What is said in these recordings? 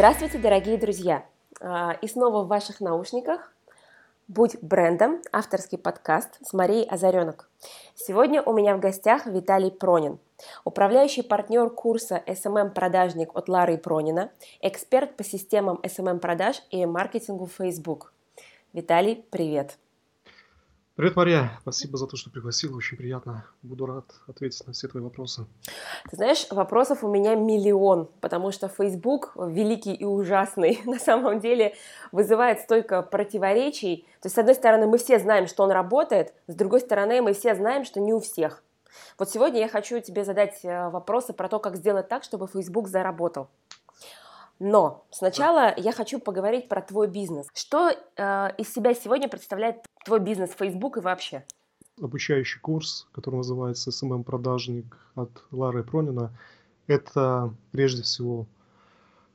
Здравствуйте, дорогие друзья! А, и снова в ваших наушниках «Будь брендом» авторский подкаст с Марией Озаренок. Сегодня у меня в гостях Виталий Пронин, управляющий партнер курса SMM-продажник от Лары Пронина, эксперт по системам SMM-продаж и маркетингу Facebook. Виталий, привет! Привет, Мария. Спасибо за то, что пригласила. Очень приятно. Буду рад ответить на все твои вопросы. Ты знаешь, вопросов у меня миллион, потому что Facebook, великий и ужасный, на самом деле вызывает столько противоречий. То есть, с одной стороны, мы все знаем, что он работает, с другой стороны, мы все знаем, что не у всех. Вот сегодня я хочу тебе задать э, вопросы про то, как сделать так, чтобы Facebook заработал. Но сначала я хочу поговорить про твой бизнес. Что э, из себя сегодня представляет твой бизнес, Facebook и вообще? Обучающий курс, который называется SMM-продажник от Лары Пронина, это прежде всего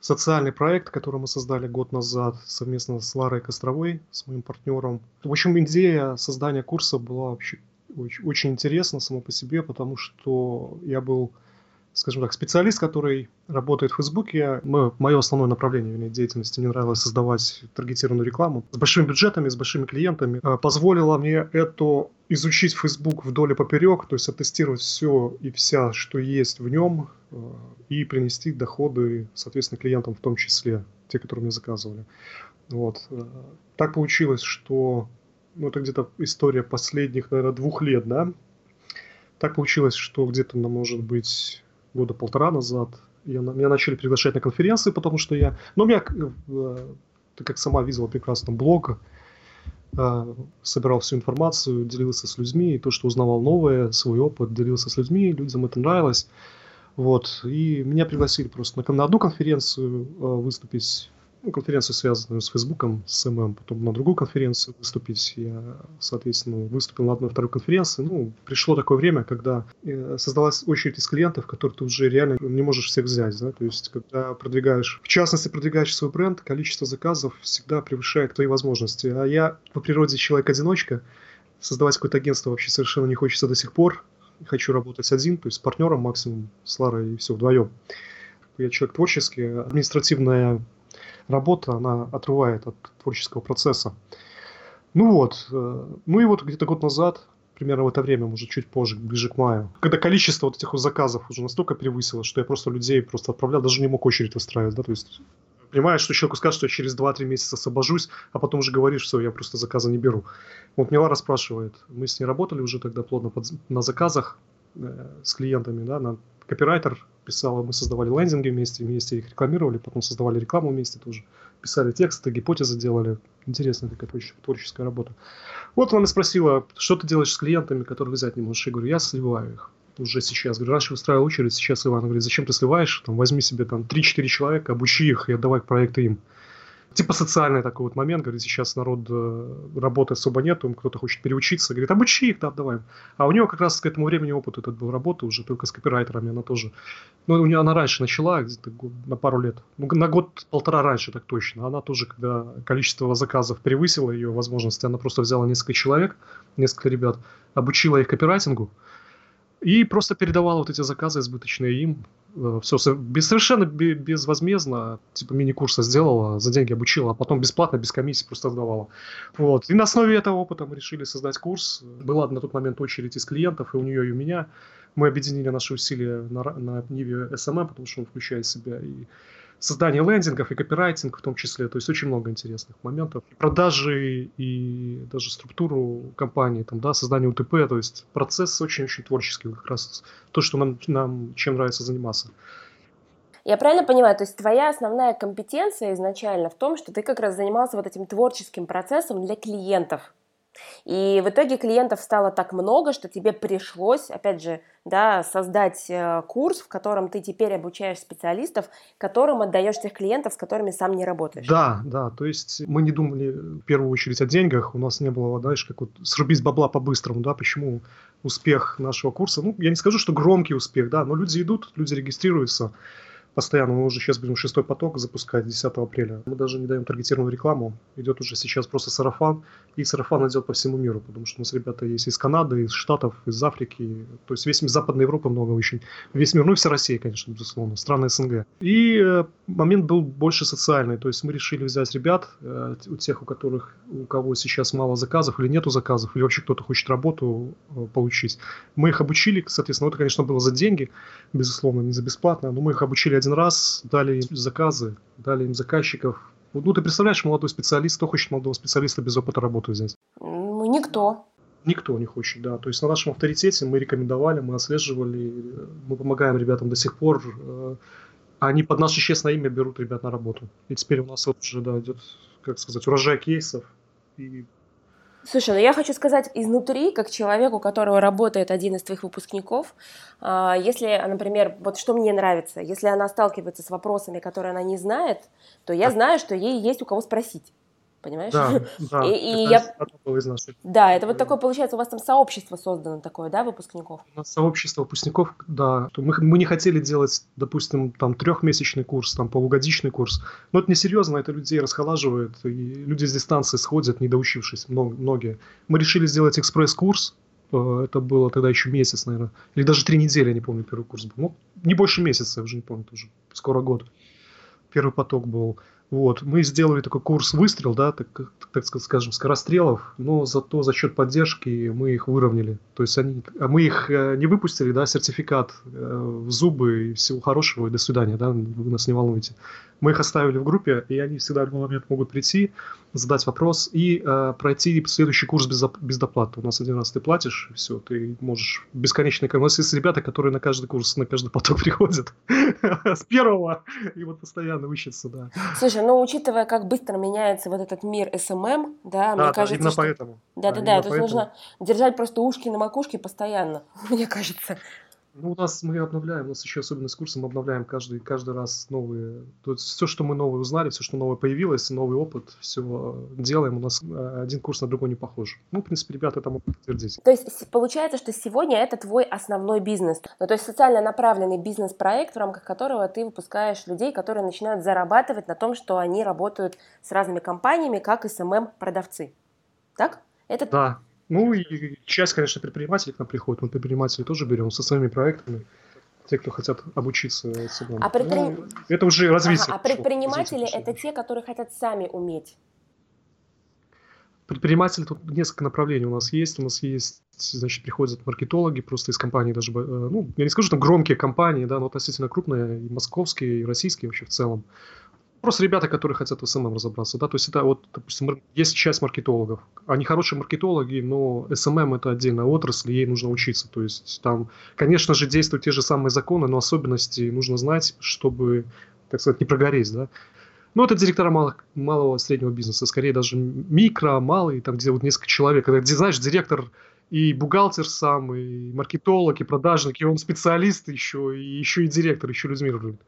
социальный проект, который мы создали год назад совместно с Ларой Костровой, с моим партнером. В общем, идея создания курса была вообще очень, очень интересна сама по себе, потому что я был скажем так, специалист, который работает в Фейсбуке. Мы, мое основное направление деятельности, мне нравилось создавать таргетированную рекламу с большими бюджетами, с большими клиентами. А, позволило мне это изучить Facebook вдоль и поперек, то есть оттестировать все и вся, что есть в нем, а, и принести доходы, соответственно, клиентам в том числе, те, которые мне заказывали. Вот. А, так получилось, что ну, это где-то история последних, наверное, двух лет, да, так получилось, что где-то, может быть, года полтора назад. Я, меня начали приглашать на конференции, потому что я... Ну, у меня, э, ты как сама видела прекрасно, блог, э, собирал всю информацию, делился с людьми, и то, что узнавал новое, свой опыт, делился с людьми, людям это нравилось. Вот, и меня пригласили просто на, на одну конференцию э, выступить ну, конференцию, связанную с Фейсбуком, с ММ, потом на другую конференцию выступить. Я, соответственно, выступил на одной второй конференции. Ну, пришло такое время, когда э, создалась очередь из клиентов, которых ты уже реально не можешь всех взять. Да? То есть, когда продвигаешь, в частности, продвигаешь свой бренд, количество заказов всегда превышает твои возможности. А я по природе человек-одиночка, создавать какое-то агентство вообще совершенно не хочется до сих пор. Хочу работать один, то есть с партнером максимум, с Ларой и все вдвоем. Я человек творческий, административная работа, она отрывает от творческого процесса. Ну вот, э, ну и вот где-то год назад, примерно в это время, может чуть позже, ближе к маю, когда количество вот этих вот заказов уже настолько превысило, что я просто людей просто отправлял, даже не мог очередь выстраивать, да, то есть понимаешь, что человеку скажет, что я через 2-3 месяца освобожусь, а потом уже говоришь, что я просто заказа не беру. Вот мне Лара спрашивает, мы с ней работали уже тогда плотно под, на заказах э, с клиентами, да, на копирайтер писала, мы создавали лендинги вместе, вместе их рекламировали, потом создавали рекламу вместе тоже, писали тексты, гипотезы делали. Интересная такая творческая работа. Вот она спросила, что ты делаешь с клиентами, которых взять не можешь? Я говорю, я сливаю их уже сейчас. Говорю, раньше выстраивал очередь, сейчас Иван говорит, зачем ты сливаешь? Там, возьми себе там 3-4 человека, обучи их и отдавай проекты им типа социальный такой вот момент, говорит, сейчас народ э, работы особо нету, кто-то хочет переучиться, говорит, обучи их, да, давай. А у него как раз к этому времени опыт этот был работы уже, только с копирайтерами она тоже. Ну, у нее она раньше начала, где-то на пару лет, ну, на год-полтора раньше, так точно. Она тоже, когда количество заказов превысило ее возможности, она просто взяла несколько человек, несколько ребят, обучила их копирайтингу, и просто передавала вот эти заказы избыточные им, Э, все без, совершенно безвозмездно, типа мини-курса сделала, за деньги обучила, а потом бесплатно, без комиссии просто отдавала. Вот. И на основе этого опыта мы решили создать курс. Была на тот момент очередь из клиентов, и у нее, и у меня. Мы объединили наши усилия на, на Ниве SMM, потому что он включает себя и создание лендингов и копирайтинг в том числе. То есть очень много интересных моментов. Продажи и даже структуру компании, там, да, создание УТП. То есть процесс очень-очень творческий. Как раз то, что нам, нам чем нравится заниматься. Я правильно понимаю, то есть твоя основная компетенция изначально в том, что ты как раз занимался вот этим творческим процессом для клиентов. И в итоге клиентов стало так много, что тебе пришлось, опять же, да, создать э, курс, в котором ты теперь обучаешь специалистов, которым отдаешь тех клиентов, с которыми сам не работаешь. Да, да, то есть мы не думали в первую очередь о деньгах, у нас не было, знаешь, как вот срубить бабла по-быстрому, да, почему успех нашего курса, ну, я не скажу, что громкий успех, да, но люди идут, люди регистрируются, постоянно. Мы уже сейчас будем шестой поток запускать 10 апреля. Мы даже не даем таргетированную рекламу. Идет уже сейчас просто сарафан. И сарафан идет по всему миру, потому что у нас ребята есть из Канады, из Штатов, из Африки. То есть весь Западная Европа много очень. Весь мир, ну и вся Россия, конечно, безусловно. Страны СНГ. И э, момент был больше социальный. То есть мы решили взять ребят, э, у тех, у которых, у кого сейчас мало заказов или нету заказов, или вообще кто-то хочет работу э, получить. Мы их обучили, соответственно, это, конечно, было за деньги, безусловно, не за бесплатно, но мы их обучили один раз, дали им заказы, дали им заказчиков. Ну, ты представляешь, молодой специалист, кто хочет молодого специалиста без опыта работы взять? Ну, никто. Никто не хочет, да. То есть на нашем авторитете мы рекомендовали, мы отслеживали, мы помогаем ребятам до сих пор. Э, они под наше честное имя берут ребят на работу. И теперь у нас вот уже, да, идет, как сказать, урожай кейсов. И Слушай, ну я хочу сказать изнутри, как человеку, у которого работает один из твоих выпускников, а, если, например, вот что мне нравится, если она сталкивается с вопросами, которые она не знает, то я знаю, что ей есть у кого спросить понимаешь? Да, да. И, и я... Да, это вот такое, получается, у вас там сообщество создано такое, да, выпускников? У нас сообщество выпускников, да. Мы, мы не хотели делать, допустим, там трехмесячный курс, там полугодичный курс, но это несерьезно, это людей расхолаживает, и люди с дистанции сходят, не доучившись, многие. Мы решили сделать экспресс-курс, э, это было тогда еще месяц, наверное, или даже три недели, я не помню, первый курс был. Ну, не больше месяца, я уже не помню, тоже скоро год. Первый поток был. Вот, мы сделали такой курс выстрел, да, так, так скажем, скорострелов, но зато за счет поддержки мы их выровняли. То есть они, а мы их э, не выпустили, да, сертификат э, в зубы и всего хорошего, и до свидания, да, вы нас не волнуйте. Мы их оставили в группе, и они всегда в любой момент могут прийти, задать вопрос и э, пройти следующий курс без, без доплаты. У нас один раз ты платишь, и все, ты можешь бесконечно... У нас есть ребята, которые на каждый курс, на каждый поток приходят с первого, и вот постоянно учатся, да. Слушай, ну учитывая, как быстро меняется вот этот мир СММ, да, да мне кажется, именно что... поэтому. Да-да-да, то есть нужно держать просто ушки на макушке постоянно, мне кажется. Ну, у нас мы обновляем, у нас еще особенность курса, мы обновляем каждый, каждый раз новые. То есть все, что мы новое узнали, все, что новое появилось, новый опыт, все делаем. У нас э, один курс на другой не похож. Ну, в принципе, ребята это могут подтвердить. То есть получается, что сегодня это твой основной бизнес. Ну, то есть социально направленный бизнес-проект, в рамках которого ты выпускаешь людей, которые начинают зарабатывать на том, что они работают с разными компаниями, как СММ-продавцы. Так? Это... Да, ну и часть, конечно, предпринимателей к нам приходит. Мы предпринимателей тоже берем со своими проектами. Те, кто хотят обучиться СММ. А предприним... ну, это уже развитие. Ага, а предприниматели это те, которые хотят сами уметь. Предприниматели тут несколько направлений у нас есть. У нас есть, значит, приходят маркетологи просто из компаний даже, э, ну, я не скажу, там громкие компании, да, но относительно крупные, и московские, и российские вообще в целом. Просто ребята, которые хотят в СММ разобраться, да, то есть это вот, допустим, есть часть маркетологов, они хорошие маркетологи, но СММ это отдельная отрасль, ей нужно учиться, то есть там, конечно же, действуют те же самые законы, но особенности нужно знать, чтобы, так сказать, не прогореть, да. Ну, это директора малого, малого среднего бизнеса, скорее даже микро, малый, там, где вот несколько человек, где, знаешь, директор и бухгалтер сам, и маркетолог, и продажник, и он специалист еще, и еще и директор, еще людьми рулит.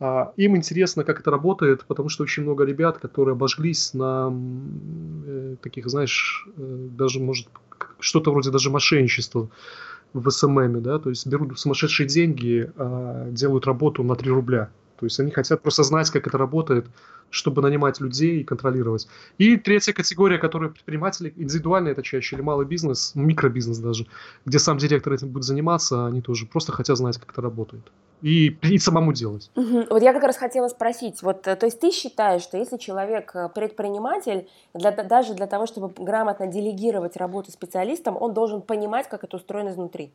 А, им интересно, как это работает, потому что очень много ребят, которые обожглись на э, таких, знаешь, э, даже, может, что-то вроде даже мошенничества в СММе, да, то есть берут сумасшедшие деньги, а делают работу на 3 рубля. То есть они хотят просто знать, как это работает, чтобы нанимать людей и контролировать. И третья категория, которая предприниматели, индивидуальный это чаще, или малый бизнес, микробизнес даже, где сам директор этим будет заниматься, они тоже просто хотят знать, как это работает. И, и самому делать. Угу. Вот я как раз хотела спросить, вот, э, то есть ты считаешь, что если человек э, предприниматель, для, даже для того, чтобы грамотно делегировать работу специалистам, он должен понимать, как это устроено изнутри?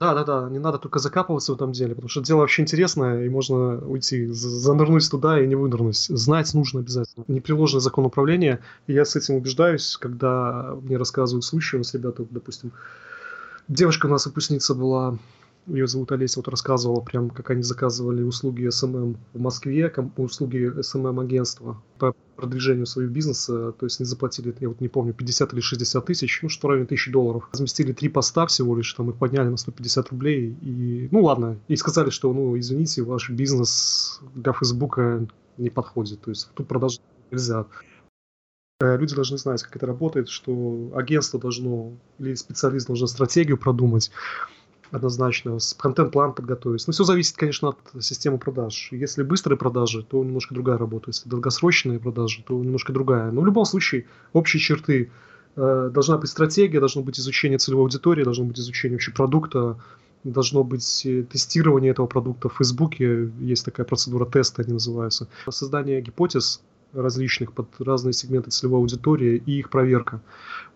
Да, да, да, не надо только закапываться в этом деле, потому что дело вообще интересное, и можно уйти, занырнуть туда и не вынырнуть. Знать нужно обязательно. Непреложный закон управления, и я с этим убеждаюсь, когда мне рассказывают случаи, у нас ребята, допустим, девушка у нас выпускница была ее зовут Олеся, вот рассказывала прям, как они заказывали услуги СММ в Москве, услуги СММ-агентства по продвижению своего бизнеса, то есть они заплатили, я вот не помню, 50 или 60 тысяч, ну, что в районе тысячи долларов. Разместили три поста всего лишь, там их подняли на 150 рублей, и, ну, ладно, и сказали, что, ну, извините, ваш бизнес для Фейсбука не подходит, то есть тут продажи нельзя. Э, люди должны знать, как это работает, что агентство должно или специалист должен стратегию продумать, однозначно, контент-план подготовить. Но все зависит, конечно, от системы продаж. Если быстрые продажи, то немножко другая работа. Если долгосрочные продажи, то немножко другая. Но в любом случае, общие черты. Э, должна быть стратегия, должно быть изучение целевой аудитории, должно быть изучение вообще продукта, должно быть э, тестирование этого продукта в Фейсбуке. Есть такая процедура теста, они называются. Создание гипотез различных под разные сегменты целевой аудитории и их проверка.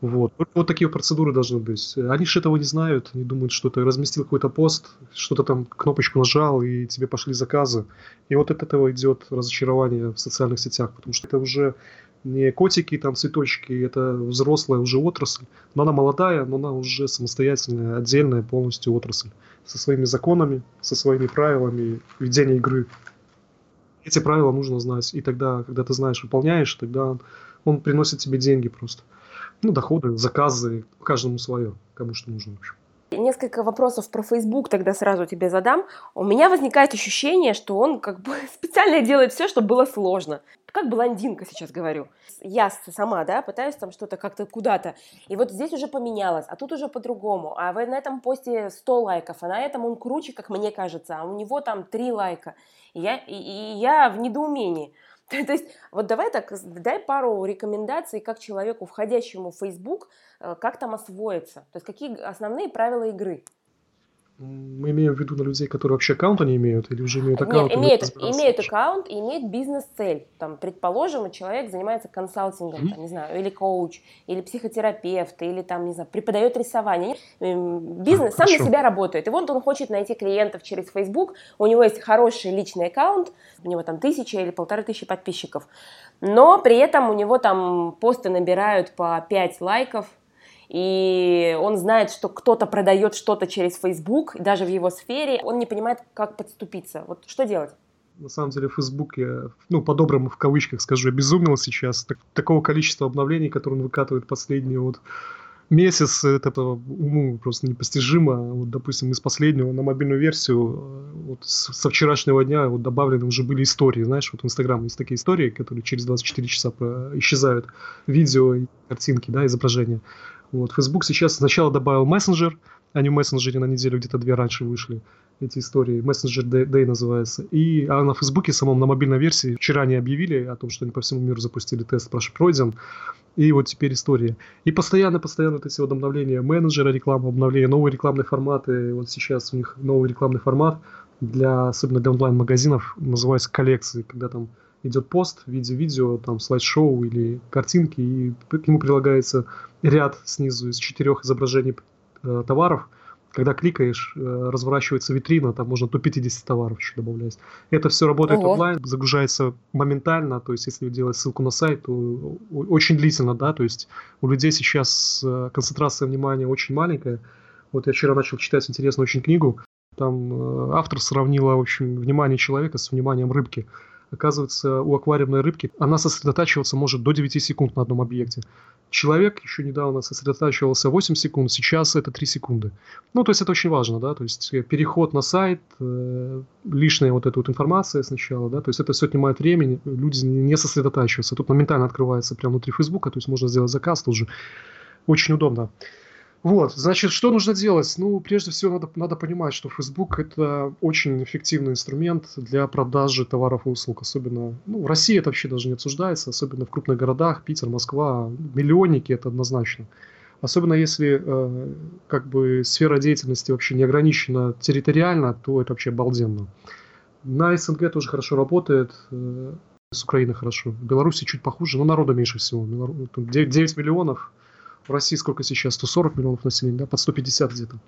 Вот. вот такие процедуры должны быть. Они же этого не знают, они думают, что ты разместил какой-то пост, что-то там кнопочку нажал, и тебе пошли заказы. И вот от этого идет разочарование в социальных сетях, потому что это уже не котики, там цветочки, это взрослая уже отрасль. Но она молодая, но она уже самостоятельная, отдельная полностью отрасль. Со своими законами, со своими правилами ведения игры эти правила нужно знать. И тогда, когда ты знаешь, выполняешь, тогда он, приносит тебе деньги просто. Ну, доходы, заказы, каждому свое, кому что нужно, в. Несколько вопросов про Facebook тогда сразу тебе задам. У меня возникает ощущение, что он как бы специально делает все, чтобы было сложно. Как блондинка сейчас говорю. Я сама, да, пытаюсь там что-то как-то куда-то. И вот здесь уже поменялось, а тут уже по-другому. А вы на этом посте 100 лайков, а на этом он круче, как мне кажется, а у него там 3 лайка. Я, и, и я в недоумении. То есть, вот давай так, дай пару рекомендаций, как человеку, входящему в Facebook, э, как там освоиться. То есть, какие основные правила игры. Мы имеем в виду на людей, которые вообще аккаунта не имеют или уже имеют аккаунт? Нет, имеют, имеют аккаунт и имеют бизнес-цель. Там, предположим, человек занимается консалтингом, mm-hmm. там, не знаю, или коуч, или психотерапевт, или там, не знаю, преподает рисование. Бизнес а, сам хорошо. на себя работает. И вот он хочет найти клиентов через Facebook, у него есть хороший личный аккаунт, у него там тысяча или полторы тысячи подписчиков, но при этом у него там посты набирают по 5 лайков, и он знает, что кто-то продает что-то через Facebook, даже в его сфере, он не понимает, как подступиться. Вот что делать? На самом деле, Facebook, я, ну, по-доброму в кавычках скажу, обезумел сейчас. Так, такого количества обновлений, которые он выкатывает последние вот месяц, это уму просто непостижимо. Вот, допустим, из последнего на мобильную версию э, вот со вчерашнего дня вот добавлены уже были истории, знаешь, вот в Инстаграм есть такие истории, которые через 24 часа исчезают, видео, картинки, да, изображения. Вот. Facebook сейчас сначала добавил мессенджер, они в мессенджере на неделю где-то две раньше вышли, эти истории. Мессенджер Day называется. И а на Фейсбуке самом, на мобильной версии, вчера они объявили о том, что они по всему миру запустили тест, пройден. И вот теперь история. И постоянно-постоянно вот эти вот обновления менеджера рекламы, обновления, новые рекламные форматы. Вот сейчас у них новый рекламный формат, для, особенно для онлайн-магазинов, называется коллекции, когда там идет пост в виде видео, там слайд-шоу или картинки, и к нему прилагается ряд снизу из четырех изображений э, товаров. Когда кликаешь, э, разворачивается витрина, там можно до 50 товаров еще добавлять. Это все работает Ого. онлайн, загружается моментально, то есть если делать ссылку на сайт, то очень длительно, да, то есть у людей сейчас э, концентрация внимания очень маленькая. Вот я вчера начал читать интересную очень книгу, там э, автор сравнила, в общем, внимание человека с вниманием рыбки. Оказывается, у аквариумной рыбки она сосредотачиваться может до 9 секунд на одном объекте. Человек еще недавно сосредотачивался 8 секунд, сейчас это 3 секунды. Ну, то есть это очень важно, да, то есть э, переход на сайт, э, лишняя вот эта вот информация сначала, да, то есть это все отнимает времени, люди не сосредотачиваются. Тут моментально открывается прямо внутри Фейсбука, то есть можно сделать заказ тут же. Очень удобно. Вот, значит, что нужно делать? Ну, прежде всего, надо, надо понимать, что Facebook – это очень эффективный инструмент для продажи товаров и услуг. Особенно, ну, в России это вообще даже не обсуждается, особенно в крупных городах, Питер, Москва, миллионники – это однозначно. Особенно если э, как бы сфера деятельности вообще не ограничена территориально, то это вообще обалденно. На СНГ тоже хорошо работает, э, с Украины хорошо. В Беларуси чуть похуже, но народа меньше всего. 9, 9 миллионов – в России сколько сейчас? 140 миллионов населения, да, под 150 где-то.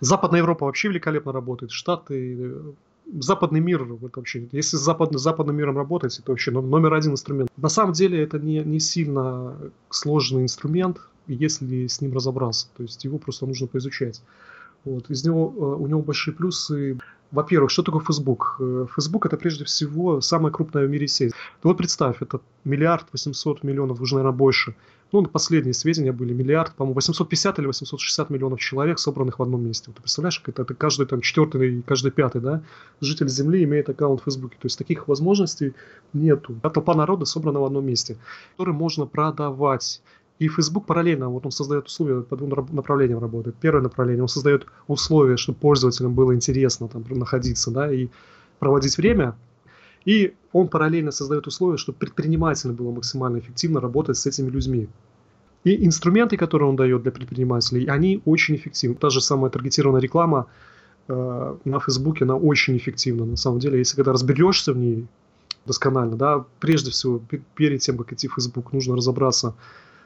Западная Европа вообще великолепно работает. Штаты, э, западный мир, вообще, если с запад, западным миром работать, это вообще номер один инструмент. На самом деле это не, не сильно сложный инструмент, если с ним разобраться. То есть его просто нужно поизучать. Вот. Из него, э, у него большие плюсы. Во-первых, что такое Facebook? Э, Facebook это прежде всего самая крупная в мире сеть. Вот представь, это миллиард восемьсот миллионов, уже, наверное, больше ну, последние сведения были миллиард, по-моему, 850 или 860 миллионов человек, собранных в одном месте. Вот ты представляешь, это, это каждый там четвертый, каждый пятый, да, житель Земли имеет аккаунт в Фейсбуке. То есть таких возможностей нету. А толпа народа собрана в одном месте, который можно продавать И Facebook параллельно, вот он создает условия по двум направлениям работает. Первое направление, он создает условия, чтобы пользователям было интересно там находиться, да, и проводить время. И он параллельно создает условия, чтобы предпринимателям было максимально эффективно работать с этими людьми. И инструменты, которые он дает для предпринимателей, они очень эффективны. Та же самая таргетированная реклама э, на Фейсбуке, она очень эффективна. На самом деле, если когда разберешься в ней досконально, да, прежде всего, перед тем, как идти в Facebook, нужно разобраться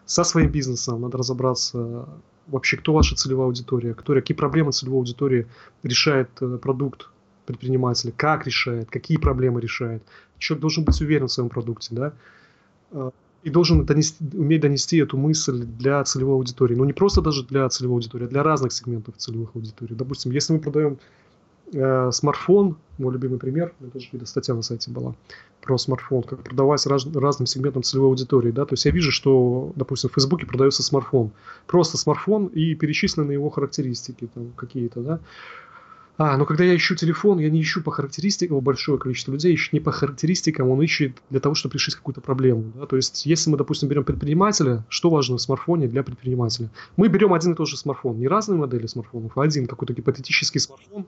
со своим бизнесом, надо разобраться вообще, кто ваша целевая аудитория, кто, какие проблемы целевой аудитории решает э, продукт предпринимателя, как решает, какие проблемы решает. Человек должен быть уверен в своем продукте, да, э, и должен донести, уметь донести эту мысль для целевой аудитории. Но не просто даже для целевой аудитории, а для разных сегментов целевых аудиторий. Допустим, если мы продаем э, смартфон, мой любимый пример, это же статья на сайте была про смартфон, как продавать раз, разным сегментам целевой аудитории, да, то есть я вижу, что, допустим, в Фейсбуке продается смартфон, просто смартфон и перечислены его характеристики какие-то, да, а, но когда я ищу телефон, я не ищу по характеристикам, большое количество людей ищет не по характеристикам, он ищет для того, чтобы решить какую-то проблему. Да? То есть, если мы, допустим, берем предпринимателя, что важно в смартфоне для предпринимателя? Мы берем один и тот же смартфон, не разные модели смартфонов, а один какой-то гипотетический смартфон,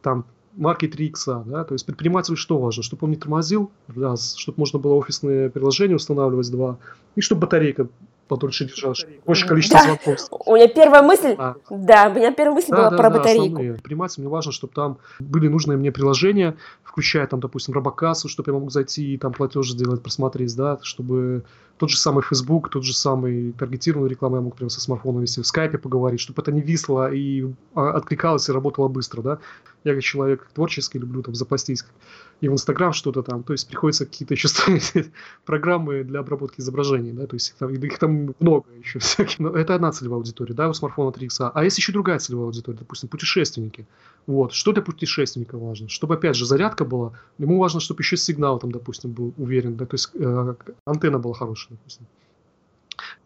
там марки 3X, да, то есть предпринимателю что важно? Чтобы он не тормозил, раз, чтобы можно было офисные приложения устанавливать, два, и чтобы батарейка подольше держалась, больше количество да. звонков. У меня первая мысль, а. да, у меня первая мысль да, была да, про да, батарейку. Основные. Мне важно, чтобы там были нужные мне приложения, включая там, допустим, робокассу, чтобы я мог зайти и там платеж сделать, просмотреть, да, чтобы тот же самый Facebook, тот же самый таргетированную рекламу я мог прямо со смартфона вести, в скайпе поговорить, чтобы это не висло и а, откликалось и работало быстро, да. Я как человек творческий люблю там запастись и в Инстаграм что-то там, то есть приходится какие-то еще программы для обработки изображений, да, то есть там, их там много еще всяких. Но это одна целевая аудитория, да, у смартфона 3 икса. А есть еще другая целевая аудитория, допустим, путешественники. Вот, что для путешественника важно? Чтобы, опять же, зарядка была, ему важно, чтобы еще сигнал там, допустим, был уверен, да, то есть э, антенна была хорошая, допустим.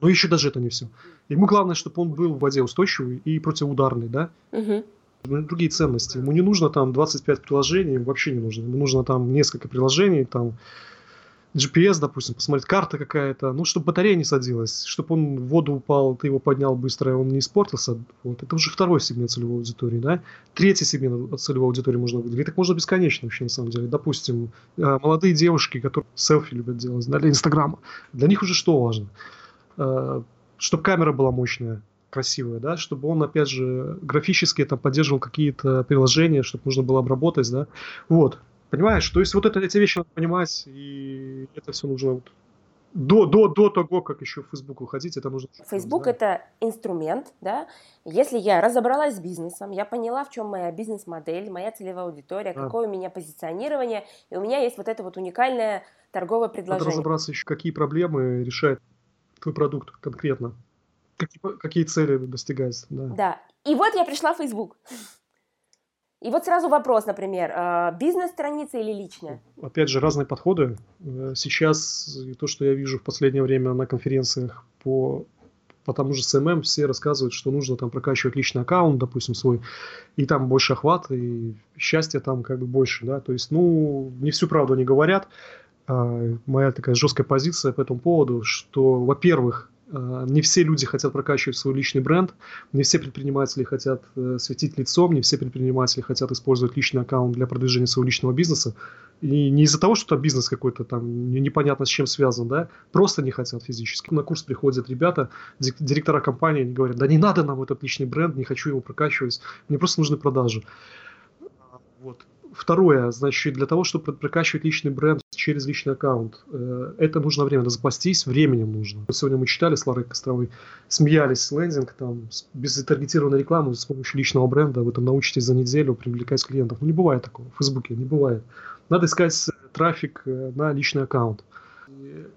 Но еще даже это не все. Ему главное, чтобы он был в воде устойчивый и противоударный, да. Угу другие ценности. Ему не нужно там 25 приложений, вообще не нужно. Ему нужно там несколько приложений, там GPS, допустим, посмотреть, карта какая-то, ну, чтобы батарея не садилась, чтобы он в воду упал, ты его поднял быстро, и он не испортился. Вот. Это уже второй сегмент целевой аудитории, да. Третий сегмент целевой аудитории можно выделить. Так можно бесконечно вообще, на самом деле. Допустим, э, молодые девушки, которые селфи любят делать, да, для Инстаграма. Для них уже что важно? Э, чтобы камера была мощная, красивое, да, чтобы он, опять же, графически там поддерживал какие-то приложения, чтобы можно было обработать, да. Вот, понимаешь? То есть вот это, эти вещи надо понимать, и это все нужно вот до, до, до того, как еще в Facebook выходить, это нужно... Facebook – это инструмент, да. Если я разобралась с бизнесом, я поняла, в чем моя бизнес-модель, моя целевая аудитория, да. какое у меня позиционирование, и у меня есть вот это вот уникальное торговое предложение. Надо разобраться еще, какие проблемы решает твой продукт конкретно какие, какие цели достигаются. Да. да. И вот я пришла в Facebook. И вот сразу вопрос, например, а, бизнес-страница или личная? Опять же, разные подходы. Э, сейчас то, что я вижу в последнее время на конференциях по, по тому же CMM, все рассказывают, что нужно там прокачивать личный аккаунт, допустим, свой, и там больше охват, и счастья там как бы больше, да, то есть, ну, не всю правду они говорят. А, моя такая жесткая позиция по этому поводу, что, во-первых, не все люди хотят прокачивать свой личный бренд, не все предприниматели хотят э, светить лицом, не все предприниматели хотят использовать личный аккаунт для продвижения своего личного бизнеса. И не из-за того, что там бизнес какой-то там непонятно с чем связан, да, просто не хотят физически. На курс приходят ребята, директора компании, они говорят, да не надо нам этот личный бренд, не хочу его прокачивать, мне просто нужны продажи. Вот. Второе, значит, для того, чтобы прокачивать личный бренд через личный аккаунт, э, это нужно время, запастись, временем нужно. Сегодня мы читали с Ларой Костровой, смеялись лендинг, там, без таргетированной рекламы, с помощью личного бренда, вы там научитесь за неделю привлекать клиентов. Ну, не бывает такого в Фейсбуке, не бывает. Надо искать трафик э, на личный аккаунт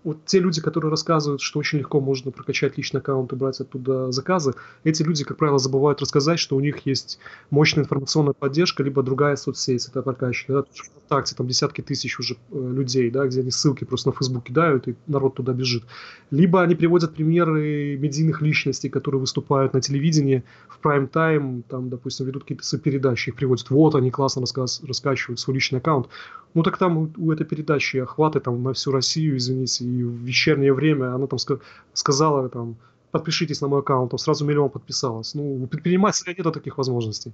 вот те люди, которые рассказывают, что очень легко можно прокачать личный аккаунт и брать оттуда заказы, эти люди, как правило, забывают рассказать, что у них есть мощная информационная поддержка, либо другая соцсеть, это прокачка. Да? ВКонтакте там десятки тысяч уже э, людей, да, где они ссылки просто на Facebook кидают, и народ туда бежит. Либо они приводят примеры медийных личностей, которые выступают на телевидении в прайм-тайм, там, допустим, ведут какие-то передачи, их приводят, вот они классно рассказ, раскачивают свой личный аккаунт. Ну так там у, у этой передачи охваты там на всю Россию, извините, созвонились, и в вечернее время она там сказала, там, подпишитесь на мой аккаунт, там сразу миллион подписалось. Ну, у предпринимателя нет таких возможностей.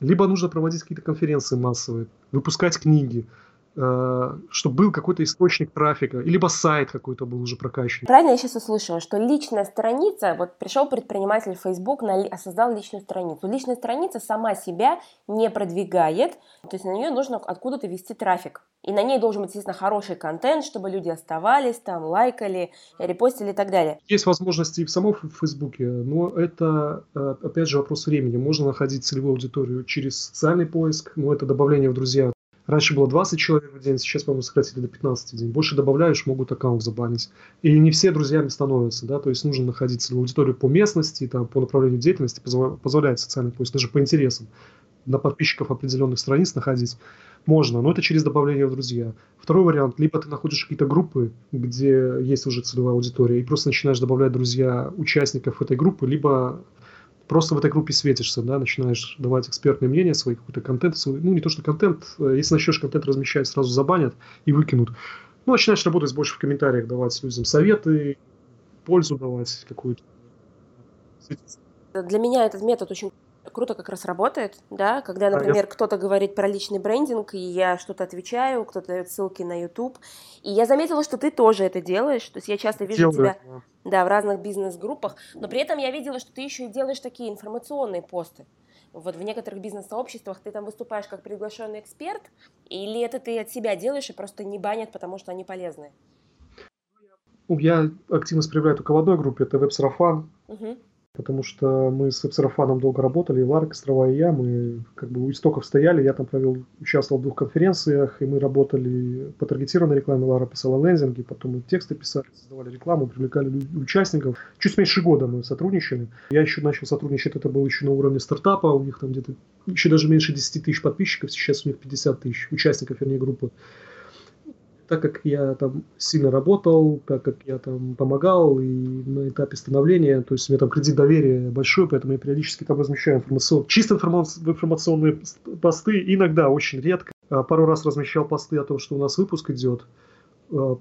Либо нужно проводить какие-то конференции массовые, выпускать книги, чтобы был какой-то источник трафика, либо сайт какой-то был уже прокачан. Правильно я сейчас услышала, что личная страница, вот пришел предприниматель в Facebook, на, создал личную страницу. Личная страница сама себя не продвигает, то есть на нее нужно откуда-то вести трафик. И на ней должен быть, естественно, хороший контент, чтобы люди оставались там, лайкали, репостили и так далее. Есть возможности и в самом Фейсбуке, но это, э, опять же, вопрос времени. Можно находить целевую аудиторию через социальный поиск, но это добавление в друзья Раньше было 20 человек в день, сейчас, по-моему, сократили до 15 в день. Больше добавляешь, могут аккаунт забанить. И не все друзьями становятся, да, то есть нужно находить целевую аудиторию по местности, там, по направлению деятельности, позволяет социальный поиск, даже по интересам. На подписчиков определенных страниц находить можно, но это через добавление в друзья. Второй вариант, либо ты находишь какие-то группы, где есть уже целевая аудитория, и просто начинаешь добавлять друзья участников этой группы, либо просто в этой группе светишься, да, начинаешь давать экспертное мнение, свой какой-то контент, свой, ну не то что контент, э, если начнешь контент размещать, сразу забанят и выкинут. Ну, начинаешь работать больше в комментариях, давать людям советы, пользу давать какую-то. Для меня этот метод очень круто как раз работает, да, когда, например, я... кто-то говорит про личный брендинг, и я что-то отвечаю, кто-то дает ссылки на YouTube, и я заметила, что ты тоже это делаешь, то есть я часто вижу Делаю, тебя, да. в разных бизнес-группах, но при этом я видела, что ты еще и делаешь такие информационные посты. Вот в некоторых бизнес-сообществах ты там выступаешь как приглашенный эксперт, или это ты от себя делаешь и просто не банят, потому что они полезные? Ну, я активность проявляю только в одной группе, это веб-сарафан. Угу потому что мы с Эпсерафаном долго работали, и Лара Кострова, и я, мы как бы у истоков стояли, я там провел, участвовал в двух конференциях, и мы работали по таргетированной рекламе, Лара писала лендинги, потом мы тексты писали, создавали рекламу, привлекали участников. Чуть меньше года мы сотрудничали. Я еще начал сотрудничать, это было еще на уровне стартапа, у них там где-то еще даже меньше 10 тысяч подписчиков, сейчас у них 50 тысяч участников, вернее, группы так как я там сильно работал, так как я там помогал и на этапе становления, то есть у меня там кредит доверия большой, поэтому я периодически там размещаю информацион... чисто информационные посты, иногда, очень редко. А пару раз размещал посты о том, что у нас выпуск идет,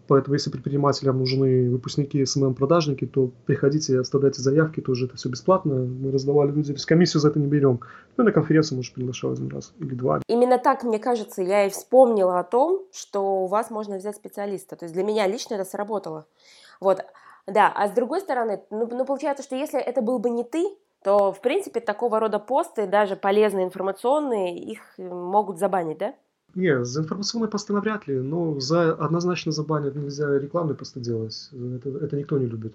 поэтому, если предпринимателям нужны выпускники СММ-продажники, то приходите, оставляйте заявки, тоже это все бесплатно. Мы раздавали людям, комиссию за это не берем. Ну, на конференцию, может, приглашал один раз или два. Именно так, мне кажется, я и вспомнила о том, что у вас можно взять специалиста. То есть для меня лично это сработало. Вот. Да, а с другой стороны, ну, ну получается, что если это был бы не ты, то, в принципе, такого рода посты, даже полезные информационные, их э, могут забанить, да? Не, за информационные посты навряд ли, но за однозначно забанят нельзя рекламные посты делать. Это, это никто не любит.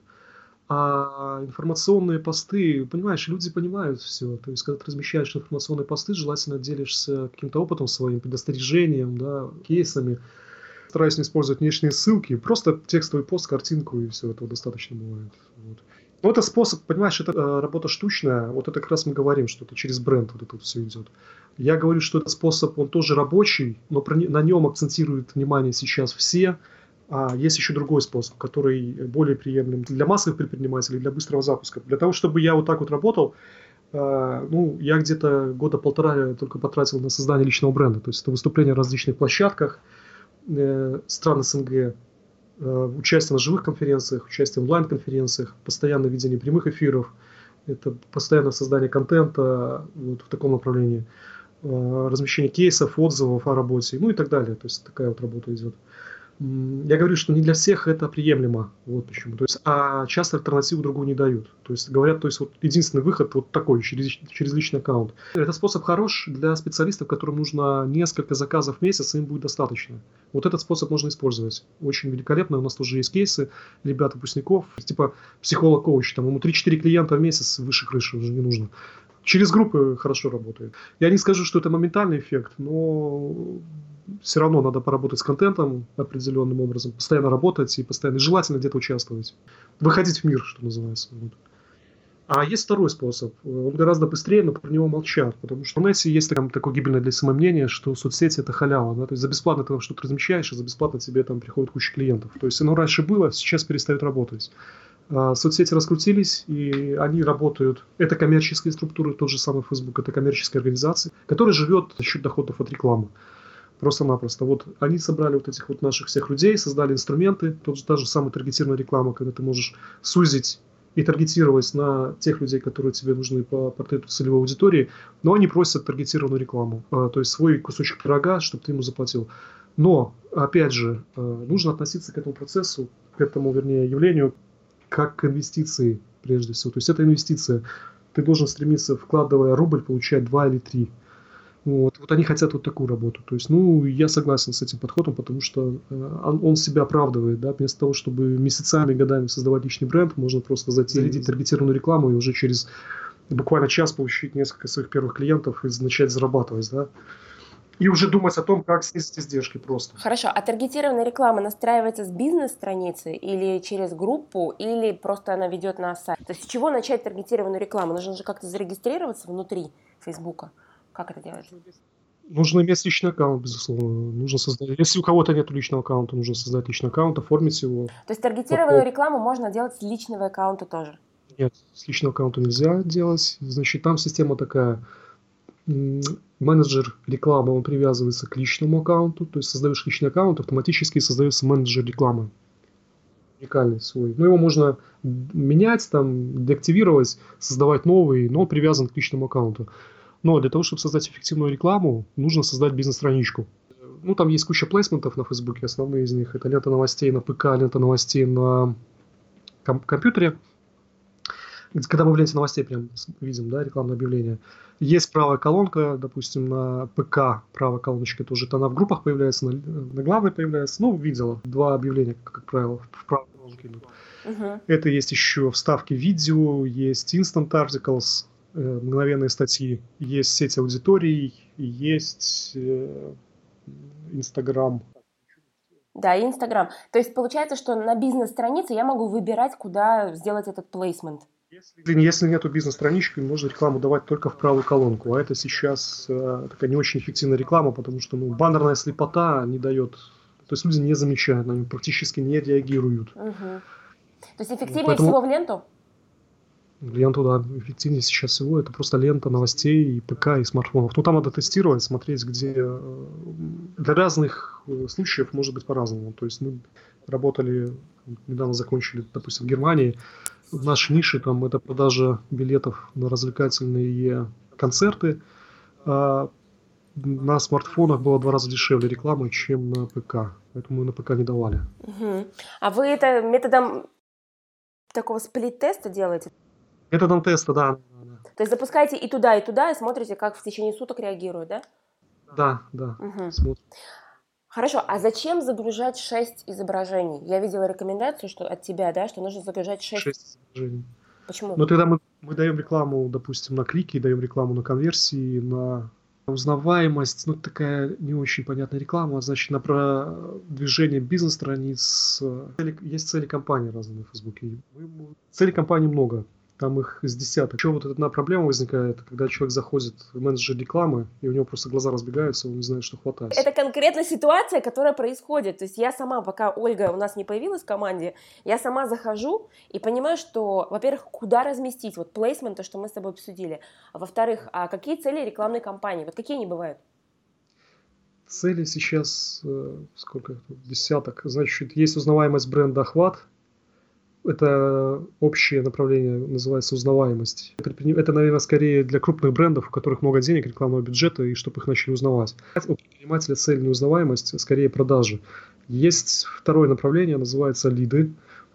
А информационные посты, понимаешь, люди понимают все. То есть, когда ты размещаешь информационные посты, желательно делишься каким-то опытом своим, предостережением, да, кейсами. Стараюсь не использовать внешние ссылки, просто текстовый пост, картинку, и все этого достаточно бывает. Вот. Но это способ, понимаешь, это э, работа штучная, вот это как раз мы говорим, что это через бренд вот это вот все идет. Я говорю, что этот способ, он тоже рабочий, но про, на нем акцентируют внимание сейчас все. А есть еще другой способ, который более приемлем для массовых предпринимателей, для быстрого запуска. Для того, чтобы я вот так вот работал, э, ну, я где-то года полтора только потратил на создание личного бренда. То есть это выступления на различных площадках э, стран СНГ, участие на живых конференциях, участие в онлайн-конференциях, постоянное ведение прямых эфиров, это постоянное создание контента вот в таком направлении. Э, размещение кейсов, отзывов о работе, ну и так далее. То есть такая вот работа идет. Я говорю, что не для всех это приемлемо. Вот почему. То есть, а часто альтернативу другую не дают. То есть говорят, то есть вот единственный выход вот такой, через, через личный аккаунт. Этот способ хорош для специалистов, которым нужно несколько заказов в месяц, им будет достаточно. Вот этот способ можно использовать. Очень великолепно. У нас тоже есть кейсы ребят, выпускников, типа психолог-коуч, там ему 3-4 клиента в месяц выше крыши уже не нужно. Через группы хорошо работает. Я не скажу, что это моментальный эффект, но все равно надо поработать с контентом определенным образом, постоянно работать и постоянно желательно где-то участвовать. Выходить в мир, что называется. Вот. А есть второй способ. Он гораздо быстрее, но про него молчат. Потому что в интернете есть там, такое гибельное для СММ мнение, что соцсети это халява. Да? То есть за бесплатно ты там что-то размещаешь, и за бесплатно тебе там приходит куча клиентов. То есть оно раньше было, сейчас перестает работать. А, соцсети раскрутились, и они работают. Это коммерческие структуры, тот же самый Facebook, это коммерческая организация, которая живет за счет доходов от рекламы. Просто-напросто. Вот они собрали вот этих вот наших всех людей, создали инструменты, тот же, та же самая таргетированная реклама, когда ты можешь сузить и таргетировать на тех людей, которые тебе нужны по портрету целевой аудитории, но они просят таргетированную рекламу, а, то есть свой кусочек пирога, чтобы ты ему заплатил. Но, опять же, а, нужно относиться к этому процессу, к этому, вернее, явлению, как к инвестиции, прежде всего. То есть это инвестиция. Ты должен стремиться, вкладывая рубль, получать два или три. Вот, вот они хотят вот такую работу. То есть, ну, я согласен с этим подходом, потому что э, он, он себя оправдывает, да, вместо того, чтобы месяцами, годами создавать личный бренд, можно просто зарядить таргетированную рекламу и уже через буквально час получить несколько своих первых клиентов и начать зарабатывать, да. И уже думать о том, как снизить издержки просто. Хорошо, а таргетированная реклама настраивается с бизнес-страницы или через группу, или просто она ведет на сайт? То есть с чего начать таргетированную рекламу? Нужно же как-то зарегистрироваться внутри Фейсбука. Как это делается? Нужно иметь личный аккаунт, безусловно. Нужно создать. Если у кого-то нет личного аккаунта, нужно создать личный аккаунт, оформить его. То есть таргетированную рекламу можно делать с личного аккаунта тоже? Нет, с личного аккаунта нельзя делать. Значит, там система такая. Менеджер рекламы, он привязывается к личному аккаунту. То есть создаешь личный аккаунт, автоматически создается менеджер рекламы. Уникальный свой. Но его можно менять, там, деактивировать, создавать новый, но он привязан к личному аккаунту. Но для того, чтобы создать эффективную рекламу, нужно создать бизнес-страничку. Ну, там есть куча плейсментов на Фейсбуке, основные из них это лента новостей на ПК, лента новостей на ком- компьютере. Когда мы в ленте новостей прям видим, да, рекламное объявление. Есть правая колонка, допустим, на ПК правая колоночка тоже, это она в группах появляется, на, на главной появляется. Ну, видела, два объявления, как правило, в правой колонке идут. Uh-huh. Это есть еще вставки видео, есть Instant Articles, мгновенные статьи, есть сеть аудиторий, есть э, Инстаграм. Да, и Инстаграм. То есть получается, что на бизнес-странице я могу выбирать, куда сделать этот плейсмент. Если, если нету бизнес-странички, можно рекламу давать только в правую колонку. А это сейчас э, такая не очень эффективная реклама, потому что ну, баннерная слепота не дает. То есть люди не замечают, нее практически не реагируют. Угу. То есть эффективнее Поэтому... всего в ленту? Ленту, да, эффективнее сейчас всего. Это просто лента новостей и ПК, и смартфонов. Ну, там надо тестировать, смотреть, где... Э, для разных э, случаев может быть по-разному. То есть мы работали, недавно закончили, допустим, в Германии. В нашей нише там это продажа билетов на развлекательные концерты. А на смартфонах было в два раза дешевле рекламы, чем на ПК. Поэтому мы на ПК не давали. Угу. А вы это методом такого сплит-теста делаете? Методом теста, да. То есть запускаете и туда, и туда, и смотрите, как в течение суток реагируют, да? Да, да. Угу. Хорошо, а зачем загружать 6 изображений? Я видела рекомендацию что от тебя, да, что нужно загружать 6, 6 изображений. Почему? Ну, тогда мы, мы даем рекламу, допустим, на клики, даем рекламу на конверсии, на узнаваемость, ну, такая не очень понятная реклама, значит, на продвижение бизнес-страниц. Есть цели компании разные на Фейсбуке. Цели компании много там их с десяток. Еще вот одна проблема возникает, когда человек заходит в менеджер рекламы, и у него просто глаза разбегаются, он не знает, что хватает. Это конкретная ситуация, которая происходит. То есть я сама, пока Ольга у нас не появилась в команде, я сама захожу и понимаю, что, во-первых, куда разместить, вот плейсмент, то, что мы с тобой обсудили, а во-вторых, а какие цели рекламной кампании, вот какие они бывают? Цели сейчас, э, сколько, десяток, значит, есть узнаваемость бренда «Охват», это общее направление, называется узнаваемость. Это, наверное, скорее для крупных брендов, у которых много денег, рекламного бюджета, и чтобы их начали узнавать. У предпринимателя цель не узнаваемость, а скорее продажи. Есть второе направление, называется лиды.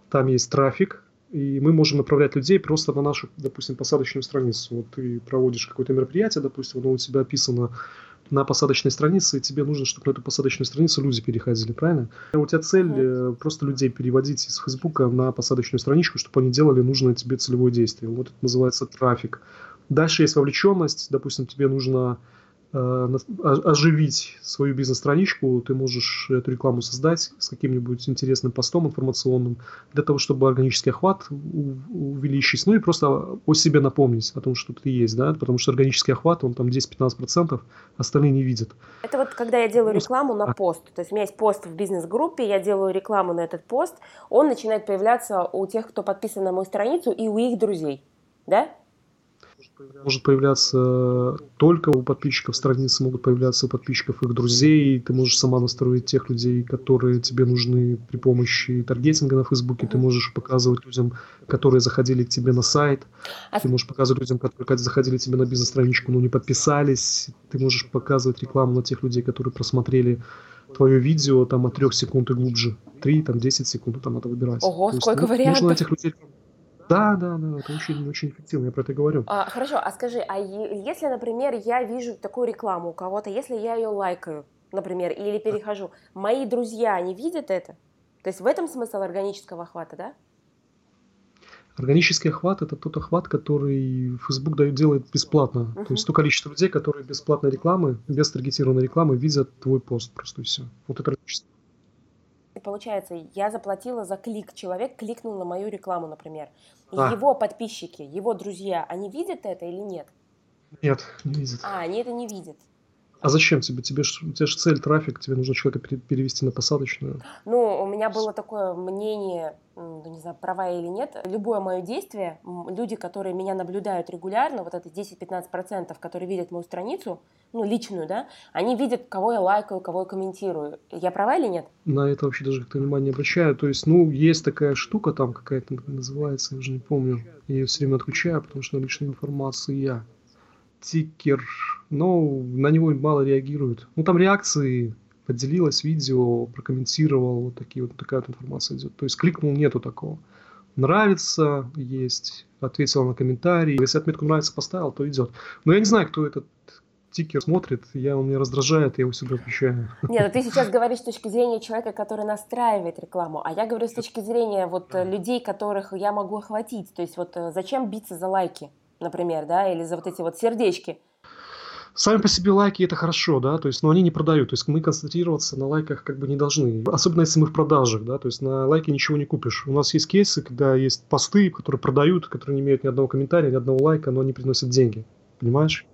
Там есть трафик, и мы можем направлять людей просто на нашу, допустим, посадочную страницу. Вот ты проводишь какое-то мероприятие, допустим, оно у тебя описано на посадочной странице, и тебе нужно, чтобы на эту посадочную страницу люди переходили, правильно? У тебя цель mm-hmm. просто людей переводить из Фейсбука на посадочную страничку, чтобы они делали нужное тебе целевое действие. Вот это называется трафик. Дальше есть вовлеченность, допустим, тебе нужно Э, оживить свою бизнес-страничку, ты можешь эту рекламу создать с каким-нибудь интересным постом информационным, для того, чтобы органический охват увеличить, ну и просто о себе напомнить, о том, что ты есть, да, потому что органический охват, он там 10-15%, остальные не видят. Это вот когда я делаю рекламу на пост, то есть у меня есть пост в бизнес-группе, я делаю рекламу на этот пост, он начинает появляться у тех, кто подписан на мою страницу и у их друзей, да? Может появляться только у подписчиков страницы, могут появляться у подписчиков их друзей. Ты можешь сама настроить тех людей, которые тебе нужны при помощи таргетинга на Фейсбуке. Ты можешь показывать людям, которые заходили к тебе на сайт. А ты можешь показывать людям, которые заходили к тебе на бизнес-страничку, но не подписались. Ты можешь показывать рекламу на тех людей, которые просмотрели твое видео там от 3 секунд и глубже. 3, там 10 секунд, там надо выбирать. Ого, То сколько есть, ну, вариантов. Нужно этих людей да, да, да, это очень, очень эффективно, я про это говорю. А, хорошо, а скажи, а если, например, я вижу такую рекламу у кого-то, если я ее лайкаю, например, или перехожу, мои друзья, они видят это? То есть в этом смысл органического охвата, да? Органический охват – это тот охват, который Facebook дает, делает бесплатно. Uh-huh. То есть то количество людей, которые бесплатной рекламы, без таргетированной рекламы видят твой пост просто и все. Вот это органический получается, я заплатила за клик, человек кликнул на мою рекламу, например. А. Его подписчики, его друзья, они видят это или нет? Нет, не видят. А, они это не видят. А зачем тебе? Тебе ж, у тебя же цель трафик, тебе нужно человека перевести на посадочную. Ну, у меня было такое мнение, ну, не знаю, права или нет. Любое мое действие, люди, которые меня наблюдают регулярно, вот это 10-15%, которые видят мою страницу, ну, личную, да, они видят, кого я лайкаю, кого я комментирую. Я права или нет? На это вообще даже как-то внимание не обращаю. То есть, ну, есть такая штука там какая-то называется, я уже не помню. Я ее все время отключаю, потому что личная информация. Тикер, но на него мало реагируют. Ну, там реакции, поделилась видео, прокомментировал, вот такие вот такая вот информация идет. То есть кликнул, нету такого. Нравится, есть, ответил на комментарий. Если отметку нравится поставил, то идет. Но я не знаю, кто этот тикер смотрит, я, он меня раздражает, я его всегда отвечаю. Нет, ну ты сейчас говоришь с точки зрения человека, который настраивает рекламу, а я говорю с точки зрения вот людей, которых я могу охватить. То есть вот э, зачем биться за лайки, например, да, или за вот эти вот сердечки? Сами по себе лайки это хорошо, да, то есть, но они не продают, то есть мы концентрироваться на лайках как бы не должны, особенно если мы в продажах, да, то есть на лайке ничего не купишь. У нас есть кейсы, когда есть посты, которые продают, которые не имеют ни одного комментария, ни одного лайка, но они приносят деньги. Понимаешь?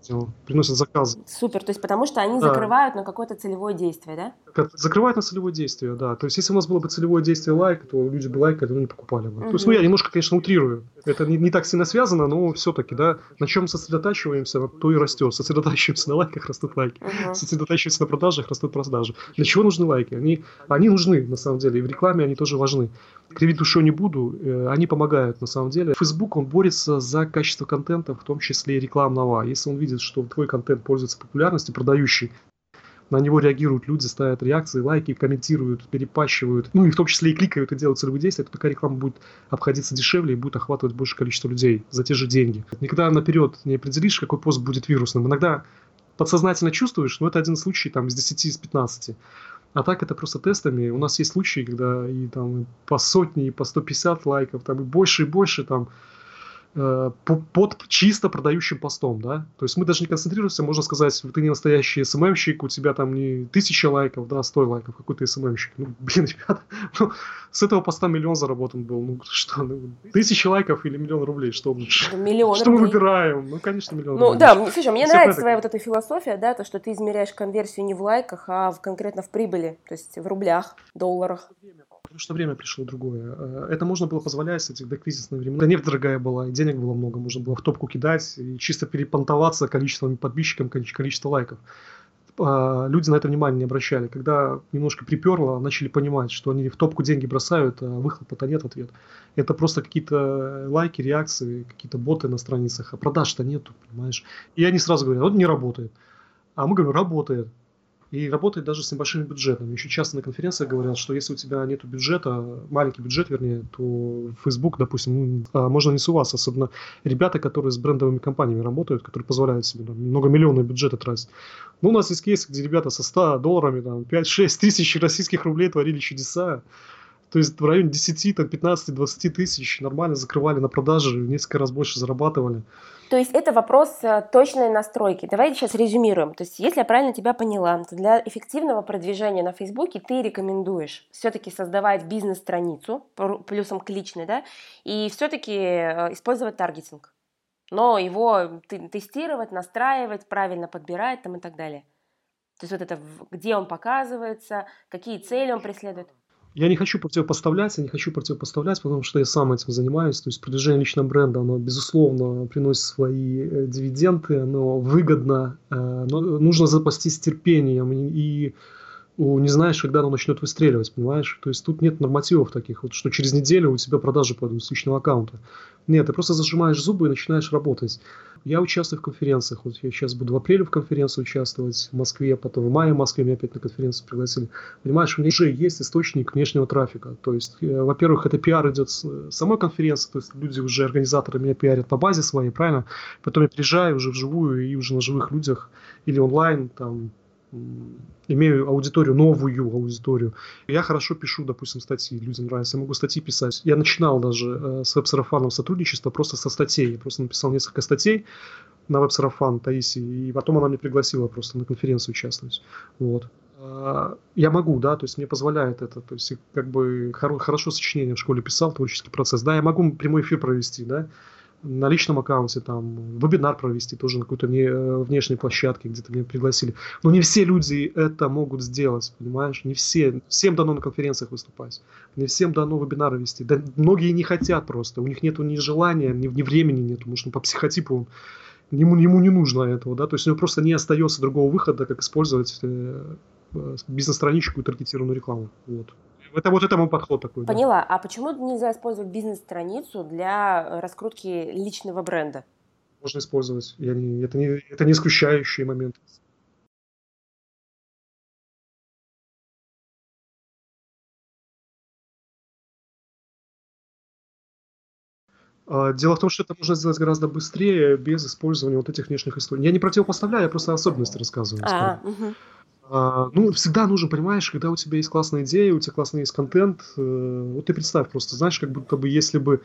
Приносят заказы. Супер, то есть потому что они да. закрывают на какое-то целевое действие, да? Закрывают на целевое действие, да. То есть если у нас было бы целевое действие лайк, то люди бы лайкали, но не покупали бы. Угу. То есть, ну я немножко, конечно, утрирую. Это не, не так сильно связано, но все-таки, да, на чем сосредотачиваемся, то и растет. Сосредотачиваемся на лайках, растут лайки. Угу. Сосредотачиваемся на продажах, растут продажи. Для чего нужны лайки? Они, они нужны, на самом деле, и в рекламе они тоже важны. Кривить душой не буду, э, они помогают, на самом деле. Facebook, он борется за качество контента, в том числе и рекламного. Если он видит, что твой контент пользуется популярностью, продающий, на него реагируют люди, ставят реакции, лайки, комментируют, перепащивают, ну и в том числе и кликают и делают целевые действия, то такая реклама будет обходиться дешевле и будет охватывать большее количество людей за те же деньги. Никогда наперед не определишь, какой пост будет вирусным. Иногда подсознательно чувствуешь, но это один случай там из 10 из 15. А так это просто тестами. У нас есть случаи, когда и там по сотне, и по 150 лайков, там и больше, и больше там под чисто продающим постом, да, то есть мы даже не концентрируемся, можно сказать, ты не настоящий СММщик, у тебя там не тысяча лайков, да, сто лайков, какой ты СММщик, ну, блин, ребята, ну, с этого поста миллион заработан был, ну, что, ну, тысяча лайков или миллион рублей, что лучше? Миллион Что рублей. мы выбираем? Ну, конечно, миллион Ну, рублей. да, слушай, мне Все нравится твоя вот эта философия, да, то, что ты измеряешь конверсию не в лайках, а в, конкретно в прибыли, то есть в рублях, долларах. Потому что время пришло другое. Э, это можно было позволять с этих докризисных времен. Да нефть дорогая была, и денег было много, можно было в топку кидать и чисто перепонтоваться количеством подписчиков, количество лайков. А, люди на это внимание не обращали. Когда немножко приперло, начали понимать, что они в топку деньги бросают, а выхлопа-то нет в ответ. Это просто какие-то лайки, реакции, какие-то боты на страницах, а продаж-то нету, понимаешь. И они сразу говорят, вот не работает. А мы говорим, работает. И работает даже с небольшими бюджетами. Еще часто на конференциях говорят, что если у тебя нет бюджета, маленький бюджет, вернее, то Facebook, допустим, ну, а можно не с у вас, особенно ребята, которые с брендовыми компаниями работают, которые позволяют себе там, многомиллионные бюджеты тратить. Ну, у нас есть кейсы, где ребята со 100 долларами, там, 5-6 тысяч российских рублей творили чудеса. То есть в районе 10, там, 15, 20 тысяч нормально закрывали на продаже, в несколько раз больше зарабатывали. То есть это вопрос э, точной настройки. Давайте сейчас резюмируем. То есть если я правильно тебя поняла, то для эффективного продвижения на Фейсбуке ты рекомендуешь все-таки создавать бизнес-страницу, плюсом к личной, да, и все-таки э, использовать таргетинг. Но его тестировать, настраивать, правильно подбирать там и так далее. То есть вот это, где он показывается, какие цели он преследует. Я не хочу противопоставлять, я не хочу противопоставлять, потому что я сам этим занимаюсь. То есть продвижение личного бренда, оно, безусловно, приносит свои э, дивиденды, оно выгодно, э, но нужно запастись терпением и не знаешь, когда оно начнет выстреливать, понимаешь? То есть тут нет нормативов таких, вот, что через неделю у тебя продажи пойдут с личного аккаунта. Нет, ты просто зажимаешь зубы и начинаешь работать. Я участвую в конференциях. Вот я сейчас буду в апреле в конференции участвовать в Москве, потом в мае в Москве меня опять на конференцию пригласили. Понимаешь, у меня уже есть источник внешнего трафика. То есть, э, во-первых, это пиар идет с самой конференции, то есть люди уже, организаторы меня пиарят по базе своей, правильно? Потом я приезжаю уже вживую и уже на живых людях или онлайн, там, имею аудиторию, новую аудиторию. Я хорошо пишу, допустим, статьи, людям нравится, я могу статьи писать. Я начинал даже э, с веб-сарафаном сотрудничество просто со статей. Я просто написал несколько статей на веб-сарафан Таисии, и потом она меня пригласила просто на конференцию участвовать. Вот. А, я могу, да, то есть мне позволяет это, то есть как бы хорошо сочинение в школе писал, творческий процесс, да, я могу прямой эфир провести, да, на личном аккаунте там вебинар провести тоже на какой-то э, внешней площадке, где-то меня пригласили. Но не все люди это могут сделать, понимаешь? Не все. Всем дано на конференциях выступать. Не всем дано вебинары вести. Да многие не хотят просто. У них нет ни желания, ни, ни времени нет. Потому что по психотипу ему, ему не нужно этого, да, то есть у него просто не остается другого выхода, как использовать э, э бизнес-страничку и таргетированную рекламу. Вот. Это вот это мой подход такой. Поняла. Да. А почему нельзя использовать бизнес-страницу для раскрутки личного бренда? Можно использовать. Я не, это, не, это не исключающий момент. А, дело в том, что это можно сделать гораздо быстрее, без использования вот этих внешних историй. Я не противопоставляю, я просто особенности рассказываю. А, угу. А, ну, всегда нужно, понимаешь, когда у тебя есть классная идея, у тебя классный есть контент, э, вот ты представь просто, знаешь, как будто бы если бы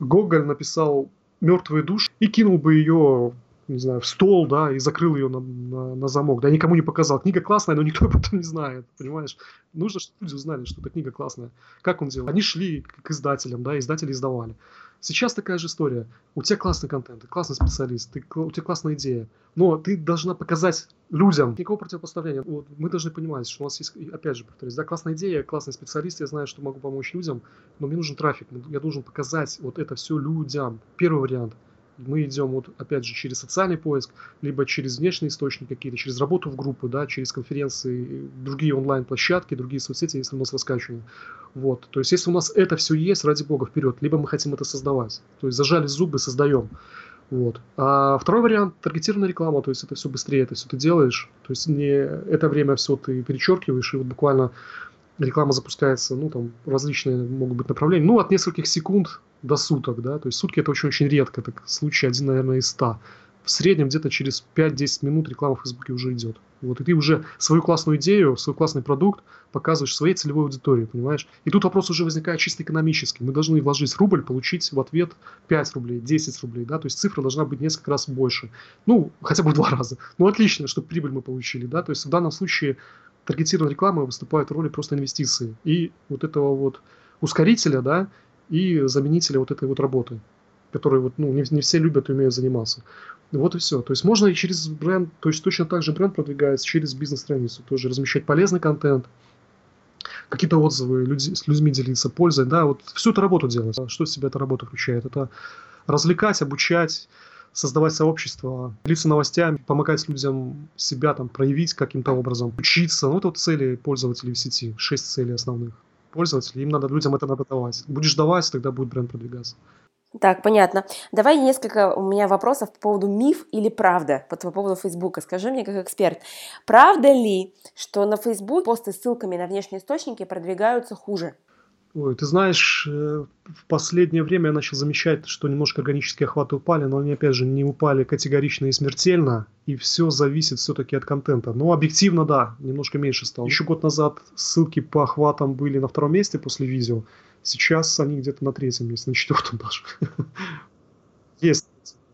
Гоголь написал «Мертвые души» и кинул бы ее не знаю, в стол, да, и закрыл ее на, на, на замок, да, никому не показал. Книга классная, но никто об этом не знает, понимаешь? Нужно, чтобы люди узнали, что эта книга классная. Как он делал? Они шли к издателям, да, издатели издавали. Сейчас такая же история. У тебя классный контент, ты классный специалист, ты, у тебя классная идея, но ты должна показать людям никакого противопоставления. Вот мы должны понимать, что у нас есть, опять же, повторюсь, да, классная идея, классный специалист, я знаю, что могу помочь людям, но мне нужен трафик, я должен показать вот это все людям. Первый вариант – мы идем вот опять же через социальный поиск, либо через внешние источники какие-то, через работу в группы, да, через конференции, другие онлайн-площадки, другие соцсети, если у нас раскачано. Вот. То есть, если у нас это все есть, ради бога, вперед, либо мы хотим это создавать. То есть, зажали зубы, создаем. Вот. А второй вариант – таргетированная реклама, то есть это все быстрее, это все ты делаешь, то есть не это время все ты перечеркиваешь, и вот буквально реклама запускается, ну, там различные могут быть направления, ну, от нескольких секунд до суток, да, то есть сутки это очень-очень редко, это случай один, наверное, из ста. В среднем где-то через 5-10 минут реклама в Фейсбуке уже идет. Вот, и ты уже свою классную идею, свой классный продукт показываешь своей целевой аудитории, понимаешь? И тут вопрос уже возникает чисто экономический. Мы должны вложить рубль, получить в ответ 5 рублей, 10 рублей, да, то есть цифра должна быть несколько раз больше. Ну, хотя бы в два раза. Ну, отлично, чтобы прибыль мы получили, да, то есть в данном случае таргетированная реклама выступает в роли просто инвестиции. И вот этого вот ускорителя, да, и заменителя вот этой вот работы, которой вот, ну, не, не все любят и умеют заниматься. Вот и все. То есть можно и через бренд, то есть точно так же бренд продвигается через бизнес-страницу, тоже размещать полезный контент, какие-то отзывы, люди, с людьми делиться пользой, да, вот всю эту работу делать. Что из себя эта работа включает? Это развлекать, обучать, создавать сообщество, делиться новостями, помогать людям себя там проявить каким-то образом, учиться. Ну, это вот цели пользователей в сети, шесть целей основных пользователей, им надо, людям это надо давать. Будешь давать, тогда будет бренд продвигаться. Так, понятно. Давай несколько у меня вопросов по поводу миф или правда, по поводу Фейсбука. Скажи мне как эксперт, правда ли, что на Фейсбук посты с ссылками на внешние источники продвигаются хуже? Ой, ты знаешь, э, в последнее время я начал замечать, что немножко органические охваты упали, но они, опять же, не упали категорично и смертельно, и все зависит все-таки от контента. Но объективно, да, немножко меньше стало. Еще год назад ссылки по охватам были на втором месте после видео, сейчас они где-то на третьем месте, на четвертом даже. Есть.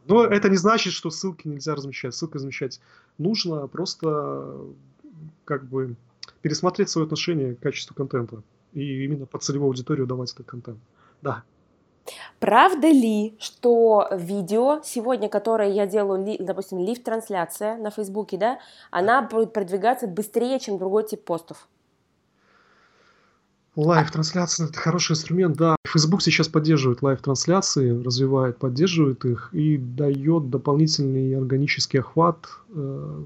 Но это не значит, что ссылки нельзя размещать. Ссылки размещать нужно, просто как бы пересмотреть свое отношение к качеству контента и именно под целевую аудиторию давать этот контент. Да. Правда ли, что видео сегодня, которое я делаю, допустим, live-трансляция на Фейсбуке, да, она будет продвигаться быстрее, чем другой тип постов? Live-трансляция – это хороший инструмент, да. Facebook сейчас поддерживает live-трансляции, развивает, поддерживает их и дает дополнительный органический охват э,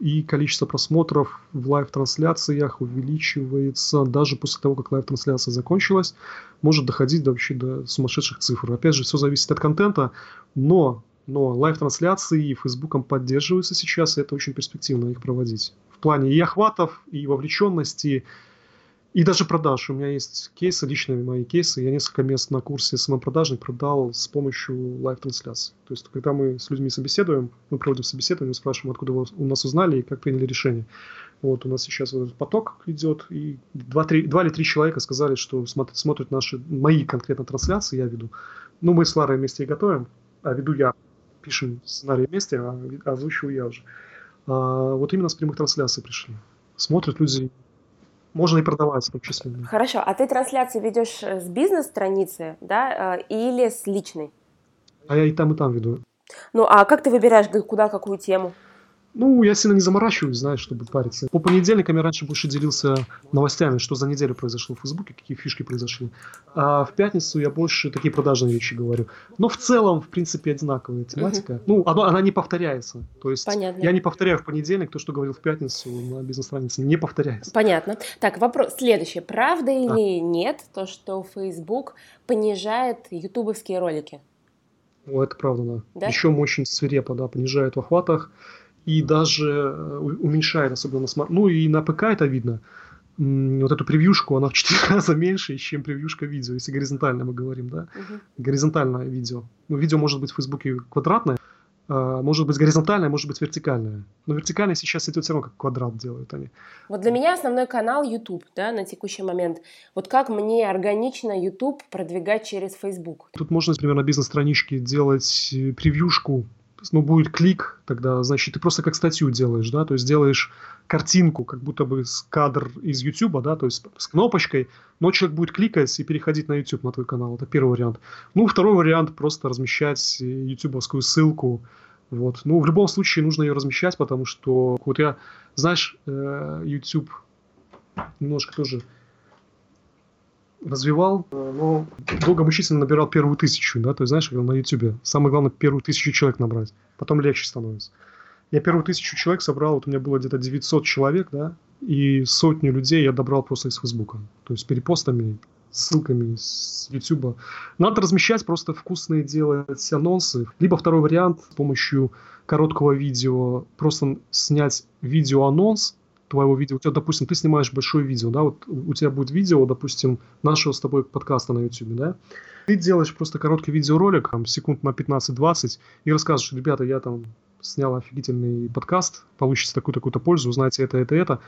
и количество просмотров в live-трансляциях увеличивается даже после того, как live-трансляция закончилась, может доходить до, вообще до сумасшедших цифр. Опять же, все зависит от контента, но, но live-трансляции Фейсбуком поддерживаются сейчас, и это очень перспективно их проводить. В плане и охватов, и вовлеченности, и даже продаж. У меня есть кейсы, личные мои кейсы. Я несколько мест на курсе СММ-продажник продал с помощью live-трансляции. То есть, когда мы с людьми собеседуем, мы проводим собеседование, спрашиваем, откуда вы у нас узнали и как приняли решение. Вот у нас сейчас вот этот поток идет, и два, три, два или три человека сказали, что смотрят, смотрят наши, мои конкретно трансляции, я веду. Ну, мы с Ларой вместе и готовим, а веду я. Пишем сценарий вместе, а озвучиваю я уже. А, вот именно с прямых трансляций пришли. Смотрят люди можно и продавать в том числе. Хорошо, а ты трансляции ведешь э, с бизнес-страницы, да, э, или с личной? А я и там, и там веду. Ну, а как ты выбираешь, куда, какую тему? Ну, я сильно не заморачиваюсь, знаешь, чтобы париться. По понедельникам я раньше больше делился новостями, что за неделю произошло в Фейсбуке, какие фишки произошли. А в пятницу я больше такие продажные вещи говорю. Но в целом, в принципе, одинаковая тематика. Угу. Ну, она, она не повторяется. То есть Понятно. я не повторяю в понедельник то, что говорил в пятницу на бизнес-странице. Не повторяется. Понятно. Так, вопрос следующий. Правда или а. нет то, что Facebook понижает ютубовские ролики? О, это правда, да. да? Еще очень свирепо, да, понижает в охватах и даже э, уменьшает, особенно на смарт... Ну и на ПК это видно. Вот эту превьюшку, она в 4 раза меньше, чем превьюшка видео, если горизонтально мы говорим, да? Угу. Горизонтальное видео. Ну, видео может быть в Фейсбуке квадратное, а, может быть горизонтальное, может быть вертикальное. Но вертикальное сейчас идет все равно как квадрат делают они. Вот для меня основной канал YouTube, да, на текущий момент. Вот как мне органично YouTube продвигать через Facebook? Тут можно, например, на бизнес-страничке делать э, превьюшку ну, будет клик, тогда, значит, ты просто как статью делаешь, да, то есть делаешь картинку, как будто бы с кадр из YouTube, да, то есть с кнопочкой, но человек будет кликать и переходить на YouTube, на твой канал. Это первый вариант. Ну, второй вариант просто размещать ютубовскую ссылку. Вот. Ну, в любом случае нужно ее размещать, потому что вот я, знаешь, э, YouTube немножко тоже развивал, э, но долго мучительно набирал первую тысячу, да, то есть, знаешь, на YouTube. Самое главное, первую тысячу человек набрать, потом легче становится. Я первую тысячу человек собрал, вот у меня было где-то 900 человек, да, и сотню людей я добрал просто из Фейсбука. То есть перепостами, ссылками с YouTube. Надо размещать просто вкусные делать анонсы. Либо второй вариант с помощью короткого видео просто снять видео-анонс, твоего видео, у тебя, допустим, ты снимаешь большое видео, да, вот у тебя будет видео, допустим, нашего с тобой подкаста на YouTube, да, ты делаешь просто короткий видеоролик, там, секунд на 15-20, и рассказываешь, ребята, я там снял офигительный подкаст, получите такую-такую-то пользу, узнаете это, это, это,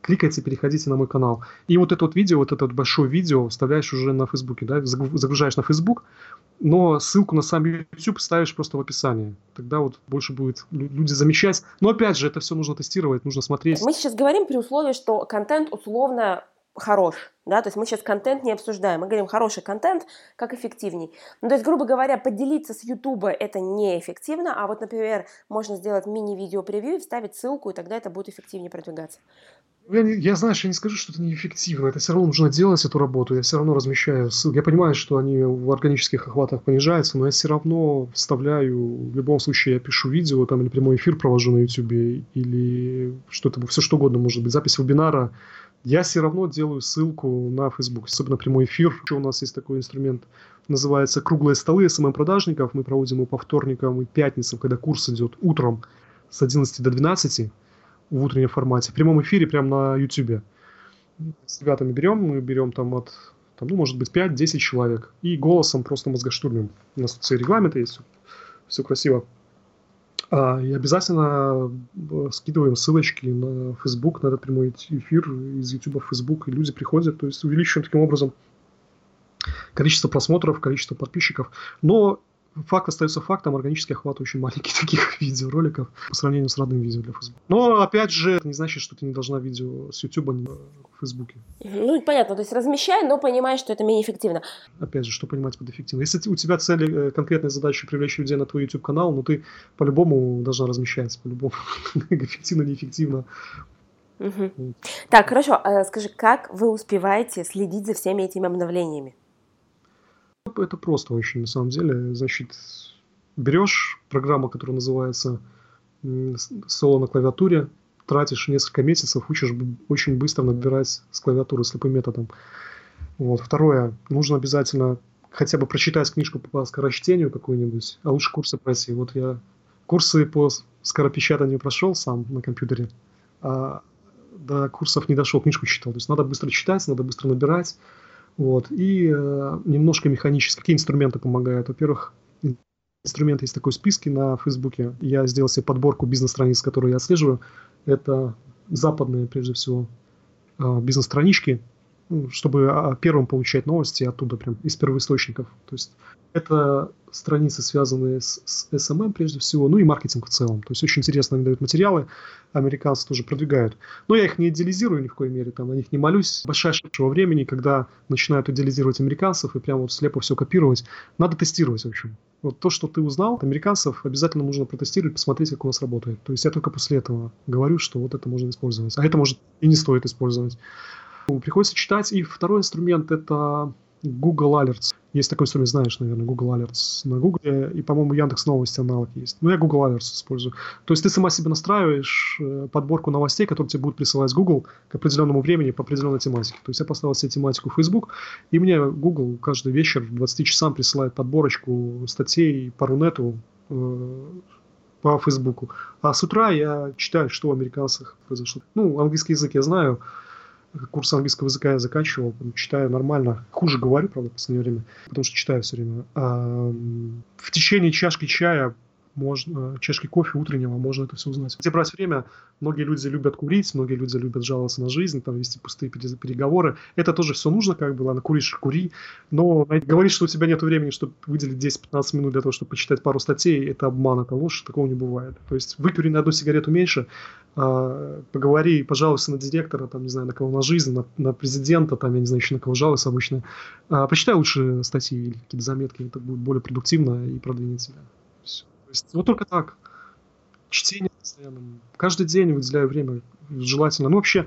кликайте, переходите на мой канал. И вот это вот видео, вот это вот большое видео вставляешь уже на Фейсбуке, да, загружаешь на Фейсбук, но ссылку на сам YouTube ставишь просто в описании. Тогда вот больше будет люди замечать. Но опять же, это все нужно тестировать, нужно смотреть. Мы сейчас говорим при условии, что контент условно хорош, да, то есть мы сейчас контент не обсуждаем, мы говорим хороший контент, как эффективней. Ну, то есть, грубо говоря, поделиться с Ютуба это неэффективно, а вот, например, можно сделать мини-видео превью и вставить ссылку, и тогда это будет эффективнее продвигаться. Я, не, я, знаешь, я не скажу, что это неэффективно. Это все равно нужно делать эту работу. Я все равно размещаю ссылки. Я понимаю, что они в органических охватах понижаются, но я все равно вставляю, в любом случае, я пишу видео там или прямой эфир провожу на YouTube, или что-то, все что угодно может быть, запись вебинара. Я все равно делаю ссылку на Facebook, особенно прямой эфир. Еще у нас есть такой инструмент, называется «Круглые столы СММ-продажников». Мы проводим его по вторникам и пятницам, когда курс идет утром с 11 до 12 в утреннем формате, в прямом эфире прямо на YouTube. С ребятами берем, мы берем там от, там, ну, может быть, 5-10 человек, и голосом просто мозгоштурмим. У нас тут все регламенты есть, все, красиво. А, и обязательно э, скидываем ссылочки на Facebook, на этот прямой эфир из YouTube в Facebook, и люди приходят, то есть увеличиваем таким образом количество просмотров, количество подписчиков. Но факт остается фактом, органический охват очень маленький таких видеороликов по сравнению с родным видео для Facebook. Но, опять же, это не значит, что ты не должна видео с YouTube, а в Фейсбуке. Ну, понятно, то есть размещай, но понимай, что это менее эффективно. Опять же, что понимать под эффективно? Если у тебя цели, э, конкретная задача привлечь людей на твой YouTube-канал, ну, ты по-любому должна размещать, по-любому, эффективно, неэффективно. Угу. Так, хорошо. А скажи, как вы успеваете следить за всеми этими обновлениями? Это просто очень, на самом деле. Значит, берешь программу, которая называется соло на клавиатуре, тратишь несколько месяцев, учишь очень быстро набирать с клавиатуры слепым методом. Вот. Второе, нужно обязательно хотя бы прочитать книжку по скорочтению какую-нибудь, а лучше курсы пройти. Вот я курсы по скоропечатанию прошел сам на компьютере, а до курсов не дошел, книжку читал. То есть надо быстро читать, надо быстро набирать. Вот. И э, немножко механически. Какие инструменты помогают? Во-первых, инструменты есть такой списки на Фейсбуке. Я сделал себе подборку бизнес-страниц, которые я отслеживаю. Это западные, прежде всего, э, бизнес-странички, чтобы а, первым получать новости оттуда, прям из первоисточников. То есть это страницы, связанные с, с SMM прежде всего, ну и маркетинг в целом. То есть очень интересно они дают материалы, американцы тоже продвигают. Но я их не идеализирую ни в коей мере, там, на них не молюсь. Большая ошибка времени, когда начинают идеализировать американцев и прямо вот слепо все копировать. Надо тестировать, в общем. Вот то, что ты узнал от американцев, обязательно нужно протестировать, посмотреть, как у нас работает. То есть я только после этого говорю, что вот это можно использовать. А это может и не стоит использовать. Приходится читать. И второй инструмент – это Google Alerts. Есть такой инструмент, знаешь, наверное, Google Alerts на Google, и, по-моему, Яндекс Новости аналог есть. Но я Google Alerts использую. То есть ты сама себе настраиваешь э, подборку новостей, которые тебе будут присылать Google к определенному времени по определенной тематике. То есть я поставил себе тематику Facebook, и мне Google каждый вечер в 20 часам присылает подборочку статей по Рунету, э, по Фейсбуку. А с утра я читаю, что у американцев произошло. Ну, английский язык я знаю, курс английского языка я заканчивал, читаю нормально. Хуже говорю, правда, в последнее время, потому что читаю все время. А, в течение чашки чая можно, чашки кофе утреннего, можно это все узнать. Где брать время, многие люди любят курить, многие люди любят жаловаться на жизнь, там вести пустые переговоры. Это тоже все нужно, как бы, ладно, куришь, кури, но говорить, что у тебя нет времени, чтобы выделить 10-15 минут для того, чтобы почитать пару статей, это обман, это ложь, такого не бывает. То есть выкури на одну сигарету меньше, а, поговори, пожалуйста, на директора, там, не знаю, на кого на жизнь, на, на президента, там, я не знаю, еще на кого жалуюсь обычно. А, почитай лучше статьи или какие-то заметки, это будет более продуктивно и продвинет тебя. Есть, вот только так. Чтение постоянно. Каждый день выделяю время, желательно. Ну, вообще,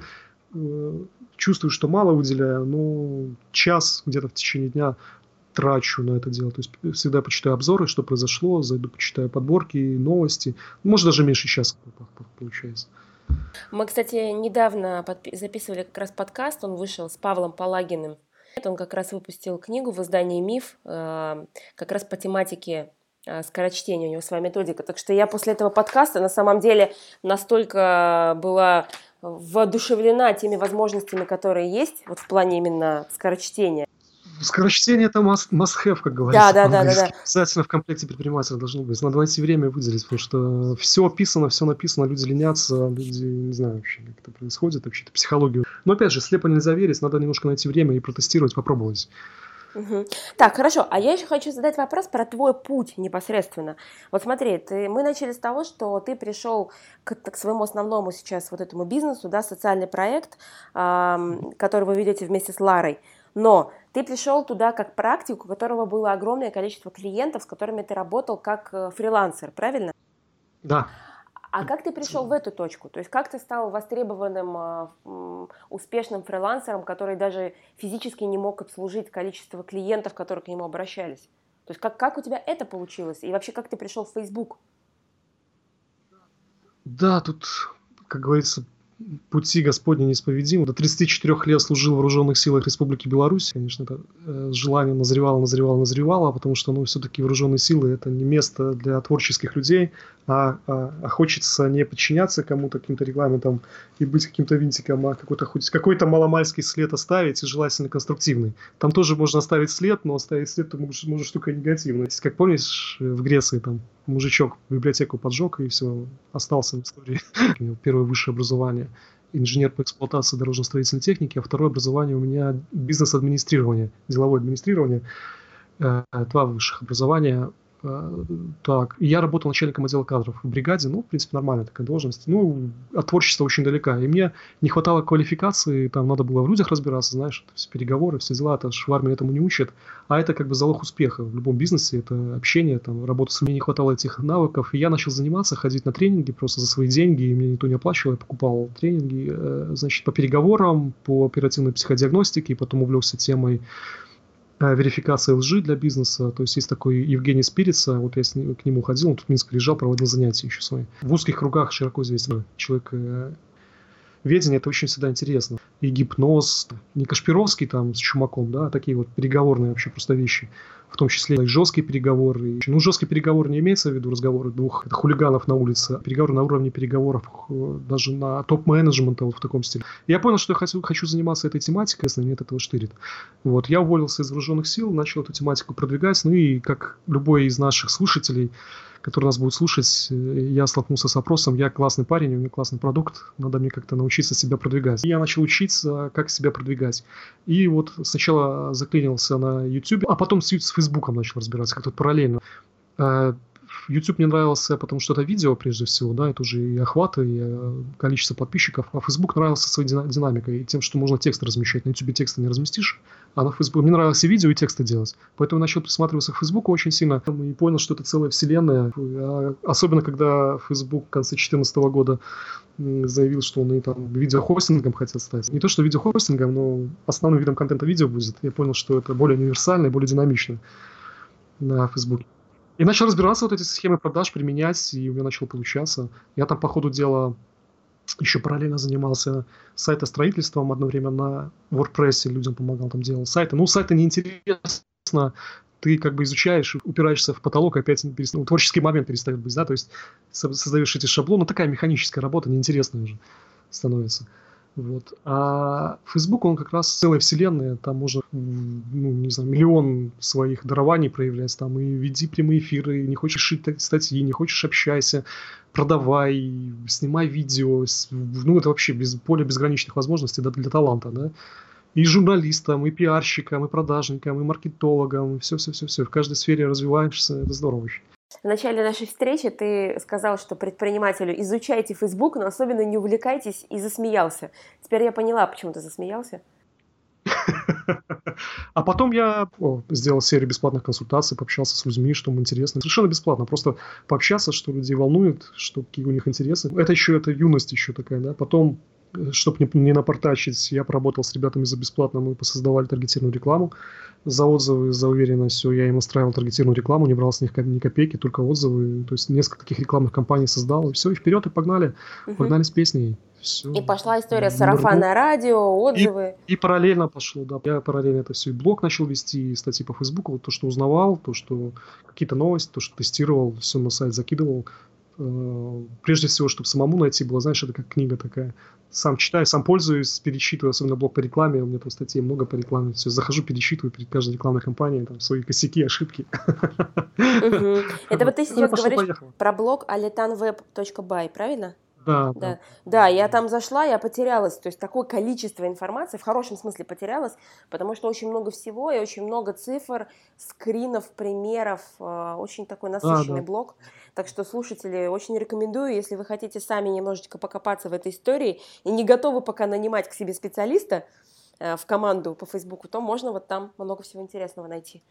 э, чувствую, что мало выделяю, но час где-то в течение дня трачу на это дело. То есть всегда почитаю обзоры, что произошло, зайду, почитаю подборки, новости. Может, даже меньше часа получается. Мы, кстати, недавно записывали как раз подкаст, он вышел с Павлом Палагиным. Он как раз выпустил книгу в издании «Миф», э, как раз по тематике э, скорочтения, у него своя методика. Так что я после этого подкаста на самом деле настолько была воодушевлена теми возможностями, которые есть вот в плане именно скорочтения. Скорочтение это must, must have, как говорится. Да, да, да, да, да. Обязательно в комплекте предпринимателя должно быть. Надо найти время выделить, потому что все описано, все написано, люди ленятся, люди не знаю вообще, как это происходит, вообще-то психологию. Но опять же, слепо нельзя верить, надо немножко найти время и протестировать, попробовать. Угу. Так, хорошо. А я еще хочу задать вопрос про твой путь непосредственно. Вот смотри, ты, мы начали с того, что ты пришел к, к своему основному сейчас вот этому бизнесу, да, социальный проект, эм, который вы ведете вместе с Ларой. Но ты пришел туда как практик, у которого было огромное количество клиентов, с которыми ты работал как э, фрилансер, правильно? Да. А как ты пришел в эту точку? То есть как ты стал востребованным, э, успешным фрилансером, который даже физически не мог обслужить количество клиентов, которые к нему обращались? То есть как, как у тебя это получилось? И вообще как ты пришел в Facebook? Да, тут, как говорится, пути Господни неисповедимы. До 34 лет служил в вооруженных силах Республики Беларусь. Конечно, это э, желание назревало, назревало, назревало, потому что, ну, все-таки вооруженные силы – это не место для творческих людей, а, а, а хочется не подчиняться кому-то, каким-то регламентам и быть каким-то винтиком, а какой-то хоть какой-то маломальский след оставить, и желательно конструктивный. Там тоже можно оставить след, но оставить след ты можешь, можешь только негативно. Как помнишь, в Греции там мужичок библиотеку поджег и все, остался в истории. У него первое высшее образование инженер по эксплуатации дорожно-строительной техники, а второе образование у меня бизнес-администрирование, деловое администрирование. Э, два высших образования. Э, так, я работал начальником отдела кадров в бригаде, ну, в принципе, нормальная такая должность. Ну, от творчества очень далека. И мне не хватало квалификации, там надо было в людях разбираться, знаешь, все переговоры, все дела, это ж в армии этому не учат. А это как бы залог успеха в любом бизнесе, это общение, там, работа с мне не хватало этих навыков. И я начал заниматься, ходить на тренинги просто за свои деньги, и мне никто не оплачивал, я покупал тренинги, э, значит, по переговорам, по оперативной психодиагностике, и потом увлекся темой верификация лжи для бизнеса. То есть есть такой Евгений Спирица, вот я к нему ходил, он тут в Минске лежал, проводил занятия еще свои. В узких кругах широко известный человек э, ведение это очень всегда интересно. И гипноз, не Кашпировский там с Чумаком, да, а такие вот переговорные вообще просто вещи в том числе и жесткие переговоры. Ну, жесткий переговор не имеется в виду разговоры двух хулиганов на улице, а переговоры на уровне переговоров э, даже на топ-менеджмента вот в таком стиле. Я понял, что я хочу, хочу заниматься этой тематикой, если нет этого штырит. Вот, я уволился из вооруженных сил, начал эту тематику продвигать, ну и как любой из наших слушателей, который нас будет слушать, э, я столкнулся с вопросом, я классный парень, у меня классный продукт, надо мне как-то научиться себя продвигать. И я начал учиться, как себя продвигать. И вот сначала заклинился на YouTube, а потом с, с Фейсбуком начал разбираться, как-то параллельно. Э, YouTube мне нравился, потому что это видео, прежде всего, да, это уже и охваты, и э, количество подписчиков, а Facebook нравился своей динамикой и тем, что можно текст размещать. На YouTube тексты не разместишь, а на Facebook мне нравилось и видео, и тексты делать. Поэтому начал присматриваться к Facebook очень сильно и понял, что это целая вселенная. А особенно, когда Facebook в конце 2014 года заявил, что он и там видеохостингом хотел стать. Не то, что видеохостингом, но основным видом контента видео будет. Я понял, что это более универсально и более динамично на Facebook. И начал разбираться вот эти схемы продаж, применять, и у меня начало получаться. Я там по ходу дела еще параллельно занимался сайтостроительством, одно время на WordPress людям помогал, там делал сайты. Ну, сайты неинтересно, ты как бы изучаешь, упираешься в потолок, опять ну, творческий момент перестает быть, да, то есть создаешь эти шаблоны, такая механическая работа, неинтересная уже становится. Вот. А Facebook, он как раз целая вселенная, там можно, ну, не знаю, миллион своих дарований проявлять, там и веди прямые эфиры, не хочешь шить статьи, не хочешь общайся, продавай, снимай видео, ну, это вообще без, поле безграничных возможностей да, для таланта, да. И журналистам, и пиарщикам, и продажникам, и маркетологам, и все-все-все-все. В каждой сфере развиваешься, это здорово вообще. В начале нашей встречи ты сказал, что предпринимателю изучайте Facebook, но особенно не увлекайтесь, и засмеялся. Теперь я поняла, почему ты засмеялся. А потом я сделал серию бесплатных консультаций, пообщался с людьми, что им интересно. Совершенно бесплатно, просто пообщаться, что людей волнует, что какие у них интересы. Это еще, это юность еще такая, да. Потом чтобы не, не напортачить, я поработал с ребятами за бесплатно, мы посоздавали таргетированную рекламу. За отзывы, за уверенность, все, я им настраивал таргетированную рекламу, не брал с них ни копейки, только отзывы. То есть несколько таких рекламных кампаний создал, и все, и вперед, и погнали. Угу. Погнали с песней. Все. И пошла история сарафанное радио, отзывы. И, и параллельно пошло, да. Я параллельно это все и блог начал вести, и статьи по Фейсбуку. Вот то, что узнавал, то, что какие-то новости, то, что тестировал, все на сайт закидывал. Э, прежде всего, чтобы самому найти было, знаешь, это как книга такая. Сам читаю, сам пользуюсь, перечитываю, особенно блог по рекламе, у меня там статей много по рекламе, все, захожу, перечитываю перед каждой рекламной кампанией, там, свои косяки, ошибки. Это вот ты сейчас говоришь про блог aletanweb.by, правильно? Да, да. Да, я там зашла, я потерялась. То есть такое количество информации, в хорошем смысле потерялась, потому что очень много всего и очень много цифр, скринов, примеров. Э, очень такой насыщенный да, да. блог. Так что, слушатели, очень рекомендую, если вы хотите сами немножечко покопаться в этой истории и не готовы пока нанимать к себе специалиста, э, в команду по Фейсбуку, то можно вот там много всего интересного найти,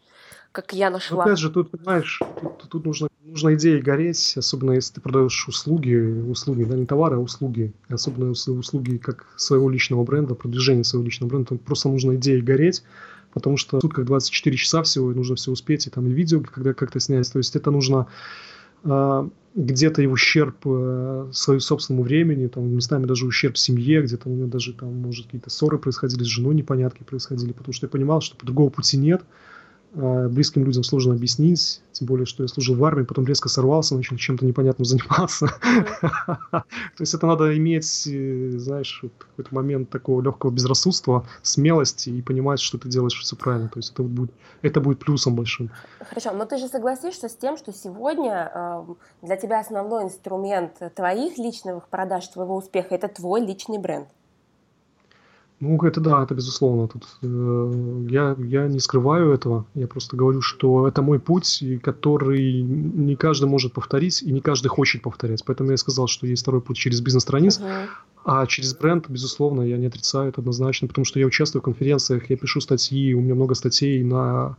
как я нашла. Опять же, тут, понимаешь, тут, тут нужно, нужно идеей гореть, особенно если ты продаешь услуги, услуги, да, не товары, а услуги, особенно услуги как своего личного бренда, продвижение своего личного бренда, просто нужно идеей гореть, потому что тут как 24 часа всего, и нужно все успеть, и там и видео когда как-то снять, то есть это нужно где-то и ущерб э, своему собственному времени, там, местами даже ущерб семье, где-то у меня даже там, может, какие-то ссоры происходили с женой, непонятки происходили, потому что я понимал, что по другого пути нет, а, близким людям сложно объяснить, тем более, что я служил в армии, потом резко сорвался, начал чем-то непонятным заниматься. То есть это надо иметь, э, знаешь, какой-то момент такого легкого безрассудства, смелости и понимать, что ты делаешь все правильно. То есть это будет, это будет плюсом большим. Хорошо, но ты же согласишься с тем, что сегодня эм, для тебя основной инструмент твоих личных продаж, твоего успеха – это твой личный бренд? Ну, это да, это безусловно. Тут э, я, я не скрываю этого. Я просто говорю, что это мой путь, который не каждый может повторить, и не каждый хочет повторять. Поэтому я сказал, что есть второй путь через бизнес-страниц, uh-huh. а через бренд, безусловно, я не отрицаю это однозначно, потому что я участвую в конференциях, я пишу статьи, у меня много статей на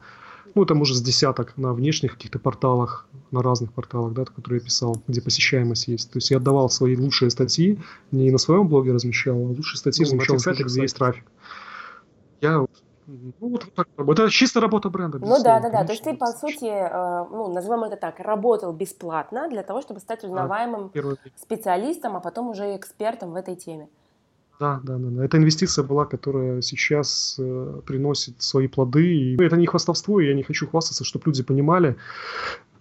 ну, там уже с десяток на внешних каких-то порталах, на разных порталах, да, которые я писал, где посещаемость есть. То есть я отдавал свои лучшие статьи, не на своем блоге размещал, а лучшие статьи ну, размещал на сайтах, где есть трафик. Я ну, вот так. Это чисто работа бренда. Ну да, да, да. То есть ты, по сути, э, ну, назовем это так, работал бесплатно для того, чтобы стать узнаваемым а, специалистом, а потом уже экспертом в этой теме. Да, да, да, да. Это инвестиция была, которая сейчас э, приносит свои плоды. И это не хвастовство, и я не хочу хвастаться, чтобы люди понимали,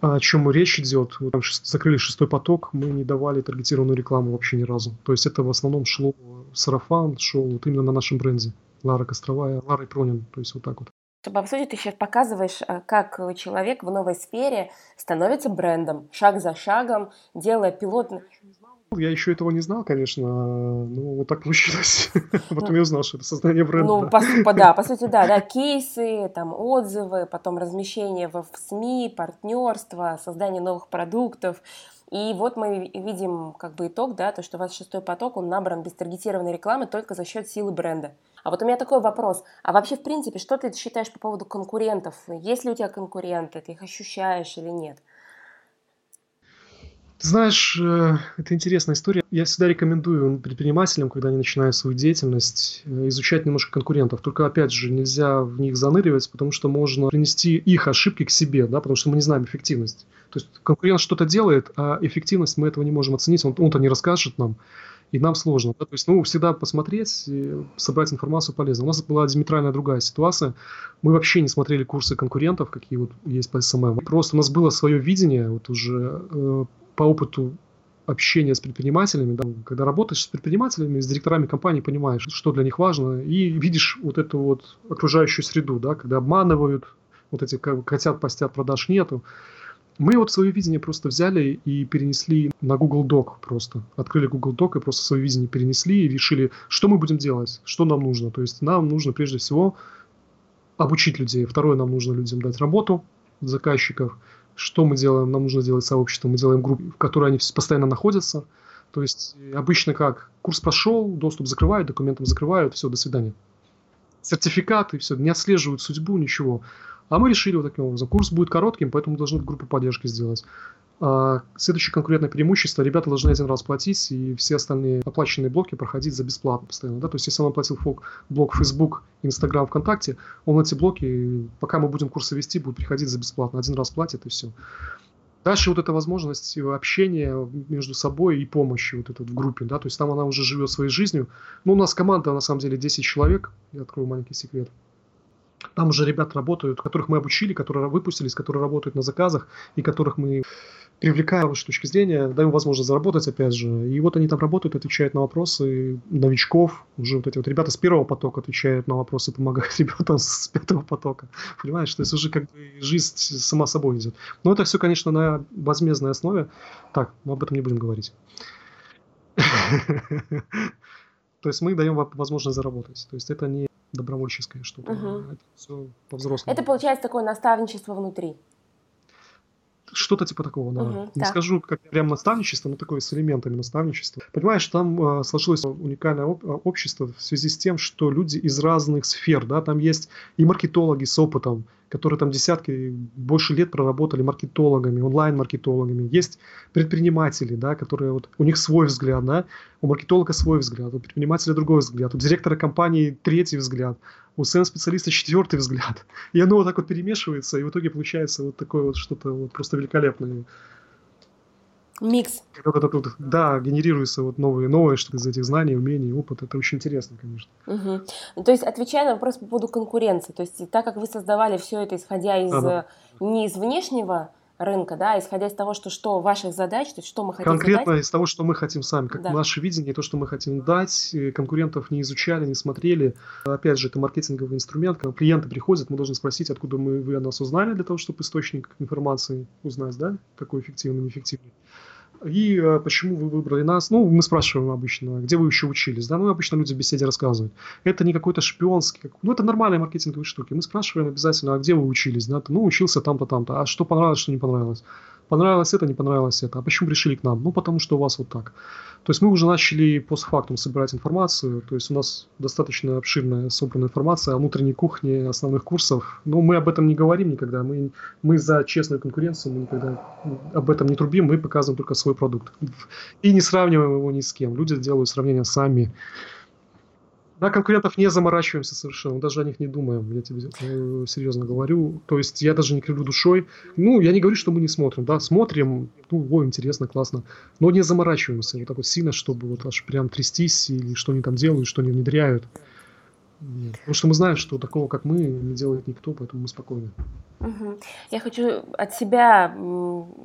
о чем речь идет. Мы там закрыли шестой поток, мы не давали таргетированную рекламу вообще ни разу. То есть это в основном шло сарафан, шел вот именно на нашем бренде. Лара Костровая, Лара Пронин, то есть вот так вот. По сути, ты сейчас показываешь, э, как человек в новой сфере становится брендом, шаг за шагом, делая пилотный я еще этого не знал, конечно, ну, вот так получилось. Потом я узнал, что это создание бренда. Ну, по, да, по сути, да, да, кейсы, там, отзывы, потом размещение в СМИ, партнерство, создание новых продуктов. И вот мы видим как бы итог, да, то, что у вас шестой поток, он набран без таргетированной рекламы только за счет силы бренда. А вот у меня такой вопрос. А вообще, в принципе, что ты считаешь по поводу конкурентов? Есть ли у тебя конкуренты? Ты их ощущаешь или нет? Знаешь, э, это интересная история. Я всегда рекомендую предпринимателям, когда они начинают свою деятельность, э, изучать немножко конкурентов. Только, опять же, нельзя в них заныривать, потому что можно принести их ошибки к себе, да, потому что мы не знаем эффективность. То есть конкурент что-то делает, а эффективность мы этого не можем оценить, он, он-то не расскажет нам, и нам сложно. Да? То есть, ну, всегда посмотреть, собрать информацию полезно. У нас была диаметральная другая ситуация. Мы вообще не смотрели курсы конкурентов, какие вот есть по SMM. Просто у нас было свое видение, вот уже э, по опыту общения с предпринимателями, да, когда работаешь с предпринимателями, с директорами компаний, понимаешь, что для них важно, и видишь вот эту вот окружающую среду, да, когда обманывают, вот эти как, хотят, постят, продаж нету. Мы вот свое видение просто взяли и перенесли на Google Doc просто. Открыли Google Doc и просто свое видение перенесли и решили, что мы будем делать, что нам нужно. То есть нам нужно прежде всего обучить людей. Второе, нам нужно людям дать работу, заказчиков – что мы делаем? Нам нужно делать сообщество, мы делаем группу, в которой они постоянно находятся. То есть э, обычно как? Курс прошел, доступ закрывают, документам закрывают, все, до свидания. Сертификаты, все, не отслеживают судьбу, ничего. А мы решили вот таким образом. Курс будет коротким, поэтому должны группу поддержки сделать. А, следующее конкурентное преимущество, ребята должны один раз платить, и все остальные оплаченные блоки проходить за бесплатно постоянно. Да? То есть, если он оплатил блок Facebook, Instagram, ВКонтакте, он эти блоки, пока мы будем курсы вести, будет приходить за бесплатно. Один раз платит, и все. Дальше вот эта возможность общения между собой и помощи вот этот в группе, да, то есть там она уже живет своей жизнью. Ну, у нас команда, на самом деле, 10 человек, я открою маленький секрет. Там уже ребят работают, которых мы обучили, которые выпустились, которые работают на заказах и которых мы привлекаем с точки зрения, даем возможность заработать, опять же. И вот они там работают, отвечают на вопросы новичков. Уже вот эти вот ребята с первого потока отвечают на вопросы, помогают ребятам с пятого потока. Понимаешь, то есть уже как бы жизнь сама собой идет. Но это все, конечно, на возмездной основе. Так, мы об этом не будем говорить. То есть мы даем возможность заработать. То есть это не добровольческое что-то. Это все по-взрослому. Это получается такое наставничество внутри. Что-то типа такого, да. Угу, Не да. скажу, как прям наставничество, но такое с элементами наставничества. Понимаешь, там э, сложилось уникальное об, а, общество в связи с тем, что люди из разных сфер, да, там есть и маркетологи с опытом, которые там десятки, больше лет проработали маркетологами, онлайн-маркетологами. Есть предприниматели, да, которые вот, у них свой взгляд, да, у маркетолога свой взгляд, у предпринимателя другой взгляд, у директора компании третий взгляд, у SMM-специалиста четвертый взгляд. И оно вот так вот перемешивается, и в итоге получается вот такое вот что-то вот просто великолепное. Микс. Вот это, вот, да, генерируется вот новые, новые что из этих знаний, умений, опыта. Это очень интересно, конечно. Угу. То есть, отвечая на вопрос по поводу конкуренции, то есть, так как вы создавали все это, исходя из, да, да. не из внешнего рынка, да, исходя из того, что, что ваших задач, то есть что мы хотим Конкретно задать. из того, что мы хотим сами, как да. наше видение, то, что мы хотим дать, конкурентов не изучали, не смотрели. Опять же, это маркетинговый инструмент, когда клиенты приходят, мы должны спросить, откуда мы, вы о нас узнали, для того, чтобы источник информации узнать, да, какой эффективный, неэффективный. И э, почему вы выбрали нас? Ну, мы спрашиваем обычно, где вы еще учились, да? Ну, обычно люди в беседе рассказывают. Это не какой-то шпионский, как... ну, это нормальные маркетинговые штуки. Мы спрашиваем обязательно, а где вы учились, да? Ну, учился там-то, там-то. А что понравилось, что не понравилось? Понравилось это, не понравилось это. А почему пришли к нам? Ну, потому что у вас вот так. То есть мы уже начали постфактум собирать информацию, то есть у нас достаточно обширная собранная информация о внутренней кухне основных курсов, но мы об этом не говорим никогда, мы, мы за честную конкуренцию, мы никогда об этом не трубим, мы показываем только свой продукт. И не сравниваем его ни с кем. Люди делают сравнения сами. На конкурентов не заморачиваемся совершенно, даже о них не думаем, я тебе э, серьезно говорю. То есть я даже не кривлю душой. Ну, я не говорю, что мы не смотрим, да, смотрим, ну, о, интересно, классно, но не заморачиваемся вот так вот сильно, чтобы вот аж прям трястись или что они там делают, что они внедряют. Нет. Потому что мы знаем, что такого, как мы, не делает никто, поэтому мы спокойны. Угу. Я хочу от себя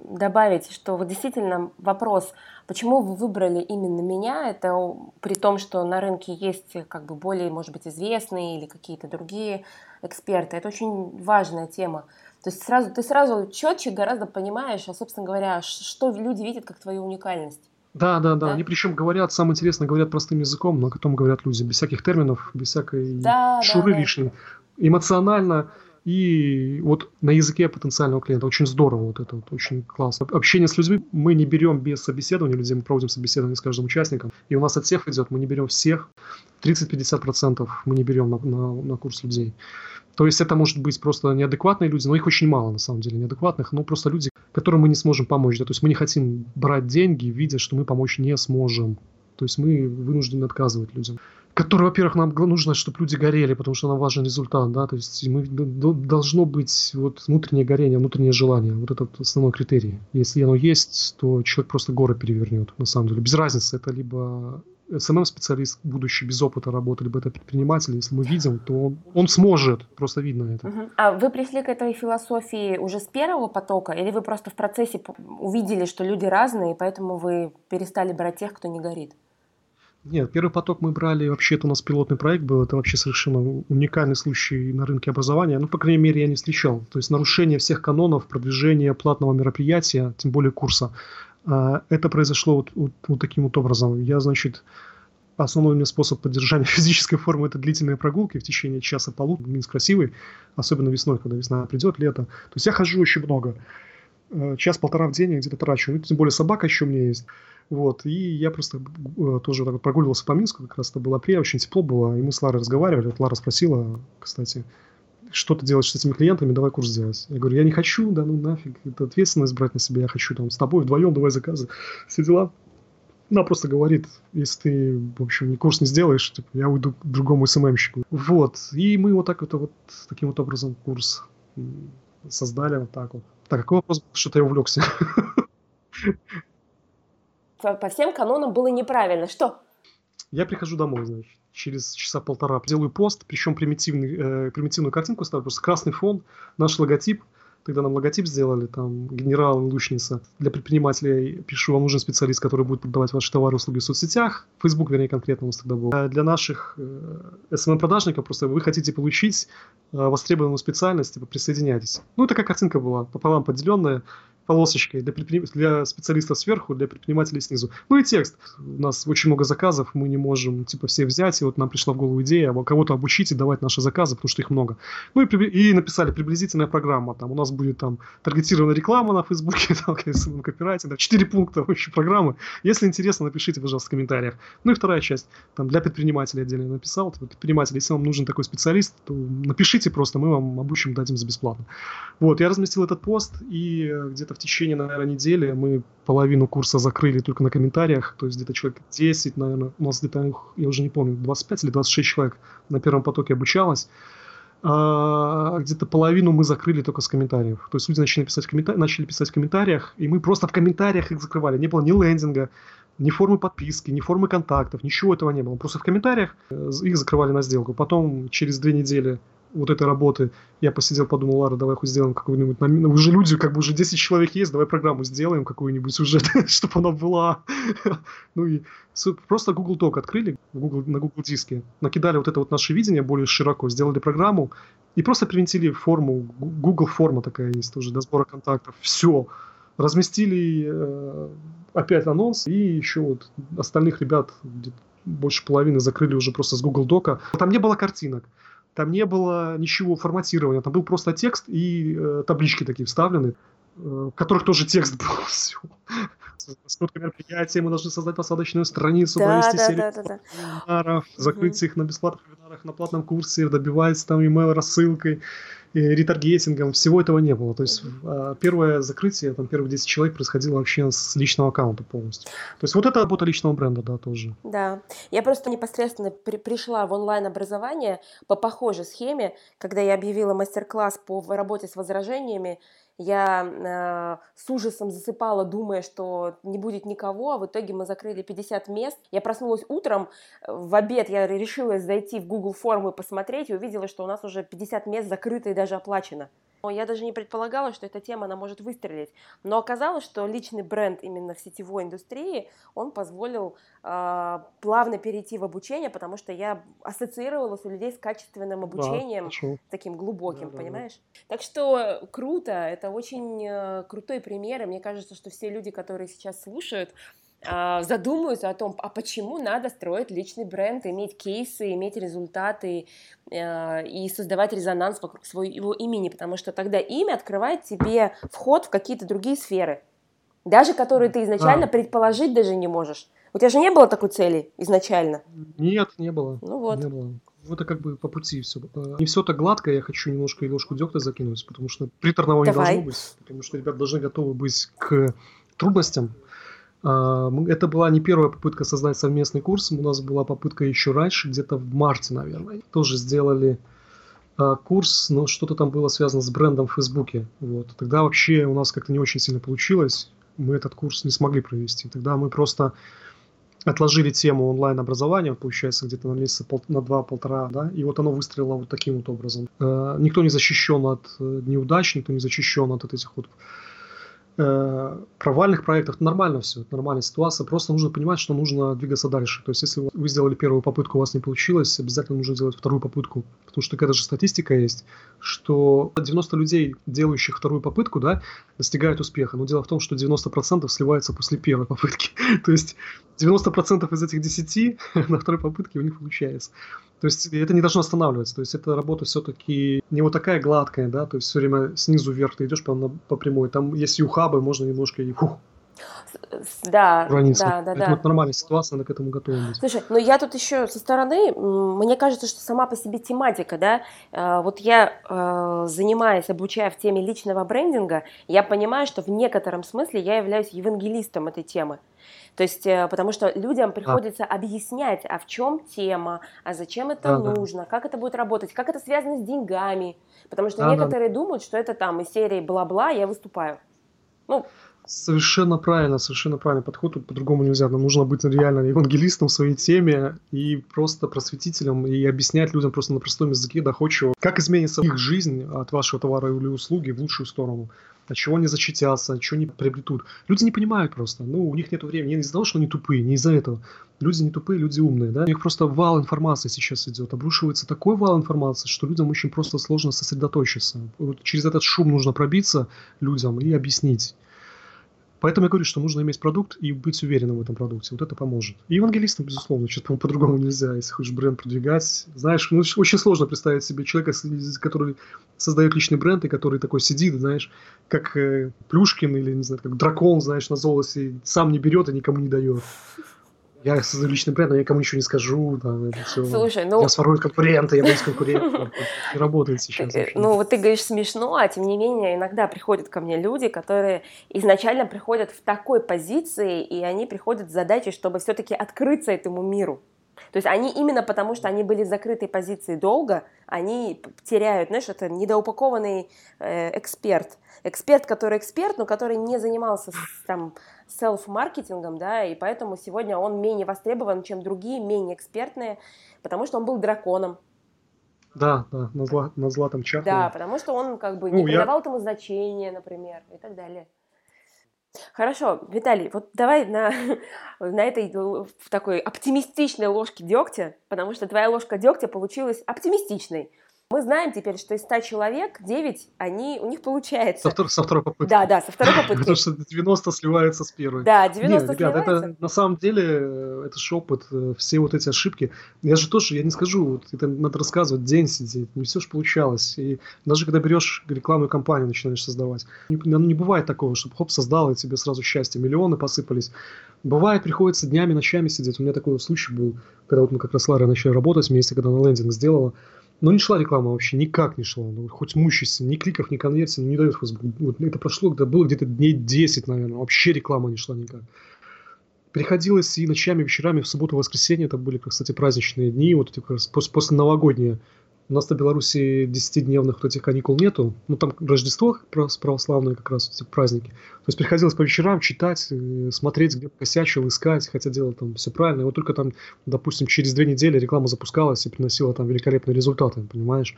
добавить, что вот действительно вопрос, почему вы выбрали именно меня, это при том, что на рынке есть как бы более, может быть, известные или какие-то другие эксперты. Это очень важная тема. То есть сразу, ты сразу четче гораздо понимаешь, а, собственно говоря, что люди видят как твою уникальность. Да, да, да, да. Они причем говорят, самое интересное, говорят простым языком, на котором говорят люди, без всяких терминов, без всякой да, шуры да, лишней. Да. Эмоционально и вот на языке потенциального клиента. Очень здорово вот это, вот, очень классно. Общение с людьми мы не берем без собеседования людей, мы проводим собеседование с каждым участником. И у нас от всех идет, мы не берем всех, 30-50% мы не берем на, на, на курс людей. То есть это может быть просто неадекватные люди, но их очень мало на самом деле неадекватных, но просто люди, которым мы не сможем помочь. Да? То есть мы не хотим брать деньги, видя, что мы помочь не сможем. То есть мы вынуждены отказывать людям. Которые, во-первых, нам нужно, чтобы люди горели, потому что нам важен результат, да, то есть мы, должно быть вот внутреннее горение, внутреннее желание, вот этот основной критерий. Если оно есть, то человек просто горы перевернет, на самом деле. Без разницы, это либо SMM-специалист, будущий без опыта работы, либо это предприниматель, если мы видим, то он, он сможет, просто видно это. Угу. А вы пришли к этой философии уже с первого потока, или вы просто в процессе увидели, что люди разные, и поэтому вы перестали брать тех, кто не горит? Нет, первый поток мы брали, вообще это у нас пилотный проект был, это вообще совершенно уникальный случай на рынке образования, ну, по крайней мере, я не встречал. То есть нарушение всех канонов продвижения платного мероприятия, тем более курса, это произошло вот, вот, вот таким вот образом. Я, значит, основной у меня способ поддержания физической формы это длительные прогулки в течение часа полу. Минск красивый, особенно весной, когда весна придет, лето. То есть я хожу очень много. Э, час-полтора в день я где-то трачу. Ну, тем более собака еще у меня есть. Вот, и я просто э, тоже так вот прогуливался по Минску, как раз это было апрель, очень тепло было, и мы с Ларой разговаривали. Вот Лара спросила, кстати, что ты делаешь с этими клиентами, давай курс сделать. Я говорю, я не хочу, да ну нафиг, это ответственность брать на себя, я хочу там с тобой вдвоем, давай заказы, все дела. Она просто говорит, если ты, в общем, курс не сделаешь, типа, я уйду к другому СММщику. Вот, и мы вот так вот, вот таким вот образом курс создали вот так вот. Так, какой вопрос? Что-то я увлекся. По всем канонам было неправильно. Что? Я прихожу домой, значит через часа полтора делаю пост, причем примитивный, э, примитивную картинку ставлю, просто красный фон, наш логотип, тогда нам логотип сделали, там, генерал лучница. Для предпринимателей пишу, вам нужен специалист, который будет продавать ваши товары и услуги в соцсетях. Facebook, вернее, конкретно у нас тогда был. А для наших э, SMM-продажников просто вы хотите получить э, востребованную специальность, типа, присоединяйтесь. Ну, такая картинка была, пополам поделенная полосочкой для, предприним... для специалистов сверху, для предпринимателей снизу. Ну и текст. У нас очень много заказов, мы не можем типа все взять, и вот нам пришла в голову идея кого-то обучить и давать наши заказы, потому что их много. Ну и, и написали приблизительная программа. Там у нас будет там таргетированная реклама на Фейсбуке, там, копирайтинг, четыре пункта общей программы. Если интересно, напишите, пожалуйста, в комментариях. Ну и вторая часть, там для предпринимателей отдельно написал. Типа, предприниматели, если вам нужен такой специалист, то напишите просто, мы вам обучим, дадим за бесплатно. Вот, я разместил этот пост, и где-то в течение, наверное, недели мы половину курса закрыли только на комментариях, то есть где-то человек 10, наверное, у нас где-то, я уже не помню, 25 или 26 человек на первом потоке обучалось. А, где-то половину мы закрыли только с комментариев. То есть люди начали писать, в коммента... начали писать в комментариях, и мы просто в комментариях их закрывали. Не было ни лендинга, ни формы подписки, ни формы контактов, ничего этого не было. Просто в комментариях э, их закрывали на сделку. Потом через две недели вот этой работы, я посидел, подумал, Лара, давай хоть сделаем какую-нибудь... Нам... Ну, уже люди, как бы уже 10 человек есть, давай программу сделаем какую-нибудь уже, чтобы она была. ну и просто Google Talk открыли Google, на Google диске, накидали вот это вот наше видение более широко, сделали программу и просто привинтили форму, Google форма такая есть тоже для сбора контактов. Все. разместили э, опять анонс, и еще вот остальных ребят больше половины закрыли уже просто с Google Дока. Там не было картинок, там не было ничего форматирования, там был просто текст и э, таблички такие вставлены, э, в которых тоже текст был. Все. Сколько мероприятий мы должны создать посадочную страницу, Да, провести да, серию да, да, да. вебинаров, закрыть их на бесплатных вебинарах, на платном курсе, добивается там email рассылкой, ретаргетингом, всего этого не было. То есть а, первое закрытие, там первые 10 человек происходило вообще с личного аккаунта полностью. То есть вот это работа личного бренда, да, тоже. Да, я просто непосредственно при- пришла в онлайн-образование по похожей схеме, когда я объявила мастер-класс по работе с возражениями, я э, с ужасом засыпала, думая, что не будет никого, а в итоге мы закрыли 50 мест. Я проснулась утром, э, в обед я решила зайти в Google формы посмотреть и увидела, что у нас уже 50 мест закрыто и даже оплачено. Я даже не предполагала, что эта тема, она может выстрелить. Но оказалось, что личный бренд именно в сетевой индустрии, он позволил э, плавно перейти в обучение, потому что я ассоциировалась у людей с качественным обучением, хорошо. таким глубоким, Да-да-да. понимаешь? Так что круто, это очень э, крутой пример, и мне кажется, что все люди, которые сейчас слушают, задумаются о том, а почему надо строить личный бренд, иметь кейсы, иметь результаты э, и создавать резонанс вокруг своего имени, потому что тогда имя открывает тебе вход в какие-то другие сферы, даже которые ты изначально Да. предположить даже не можешь. У тебя же не было такой цели изначально. Нет, не было. Ну вот. Не было. Ну, Это как бы по пути все. Не все так гладко, я хочу немножко и ложку дегтя закинуть, потому что приторного не Давай. должно быть, потому что ребят должны готовы быть к трудностям. А, Это была не первая попытка создать совместный курс, у нас была попытка еще раньше, где-то в марте, наверное. Тоже сделали а, курс, но что-то там было связано с брендом в Фейсбуке. Вот. Тогда вообще у нас как-то не очень сильно получилось, мы этот курс не смогли провести. Тогда мы просто отложили тему онлайн-образования, получается, где-то на месяца пол- на два-полтора, да, и вот оно выстрелило вот таким вот образом. Э, никто не защищен от э, неудач, никто не защищен от этих вот провальных проектов. Это нормально все, это нормальная ситуация. Просто нужно понимать, что нужно двигаться дальше. То есть, если вы- сделали первую попытку, у вас не получилось, обязательно нужно сделать вторую попытку. Потому что какая-то же статистика есть, что 90 людей, делающих вторую попытку, да, достигают успеха. Но дело в том, что 90% сливаются после первой попытки. То есть 90% из этих 10 на второй попытке у них получается. То есть это не должно останавливаться. То есть эта работа все-таки не вот такая гладкая, да, то есть все время снизу вверх ты идешь по, по прямой. Там есть и ухабы, можно немножко и фух, Да, урониться. да, да, Поэтому да. это нормальная ситуация, надо к этому готовым быть. Слушай, ну я тут еще со стороны, мне кажется, что сама по себе тематика, да, э, вот я, э, занимаясь, обучая в теме личного брендинга, я понимаю, что в некотором смысле я являюсь евангелистом этой темы. То есть, э, потому что людям приходится объяснять, а в чем тема, а зачем это Да, да. нужно, как это будет работать, как это связано с деньгами. Потому что Да, да. некоторые думают, что это там из серии бла-бла, я выступаю. Ну, Совершенно правильно, совершенно правильный подход. Тут по-другому нельзя. Нам нужно быть реально евангелистом в своей теме и просто просветителем и объяснять людям просто на простом языке доходчиво, как изменится их жизнь от вашего товара или услуги в лучшую сторону. От чего они защитятся, от чего они приобретут. Люди не понимают просто. Ну, у них нет времени. Не из-за того, что они тупые, не из-за этого. Люди не тупые, люди умные, да. У них просто вал информации сейчас идет. Обрушивается такой вал информации, что людям очень просто сложно сосредоточиться. Вот через этот шум нужно пробиться людям и объяснить. Поэтому я говорю, что нужно иметь продукт и быть уверенным в этом продукте. Вот это поможет. И евангелистам, безусловно, что-то по- по-другому нельзя, если хочешь бренд продвигать. Знаешь, ну, очень- сложно представить себе человека, который создает личный бренд и который такой сидит, знаешь, как э, Плюшкин или, не знаю, как дракон, знаешь, на золоте, сам не берет и никому не дает. Я создаю личный бренд, но я никому ничего не скажу. Там, это все. слушай, ну... Я сворую конкурента, я боюсь конкурента. Не работает сейчас. Э. Ну, вот ты говоришь смешно, а тем не менее иногда приходят ко мне люди, которые изначально приходят в такой позиции, и они приходят с задачей, чтобы все-таки открыться этому миру. То есть они именно потому, что они были в закрытой позиции долго, они теряют, знаешь, это недоупакованный э, эксперт. Эксперт, который эксперт, но который не занимался там селф-маркетингом, да, и поэтому сегодня он менее востребован, чем другие, менее экспертные, потому что он был драконом, Да, да, на, зла, на златом чахле. да, потому что он как бы не Ну, я- придавал этому значения, например, и так далее. Хорошо, Виталий, вот давай на, на этой л- в такой оптимистичной ложке дегтя, потому что твоя ложка дегтя получилась оптимистичной. Мы знаем теперь, что из 100 человек 9, они, у них получается. Со, втор, со второй попытки. Да, да, со второй попытки. Потому что 90 сливается с первой. Да, 90 Нет, ребят, сливается. это на самом деле, э, это же опыт, э, все вот эти ошибки. Я же тоже, я не скажу, вот, это надо рассказывать, день сидеть, не все же получалось. И даже когда берешь рекламную кампанию, начинаешь создавать, не, не бывает такого, чтобы хоп, создал, и тебе сразу счастье, миллионы посыпались. Бывает, приходится днями, ночами сидеть. У меня такой случай был, когда вот мы как раз с Ларой начали работать вместе, когда она лендинг сделала. Но не шла реклама вообще, никак не шла. Ну, хоть мучайся, ни кликов, ни конверсий, ну, не дает Facebook. Вот это прошло, когда было где-то дней 10, наверное. Вообще реклама не шла никак. Приходилось и ночами, вечерами, в субботу, воскресенье, это были, кстати, праздничные дни, вот эти после новогодние у нас в Беларуси 10-дневных вот этих каникул нету. Ну, там Рождество православное как раз, эти праздники. То есть приходилось по вечерам читать, э, смотреть, где косячил, искать, хотя делал там все правильно. И вот только там, допустим, через две недели реклама запускалась и приносила там великолепные результаты, понимаешь?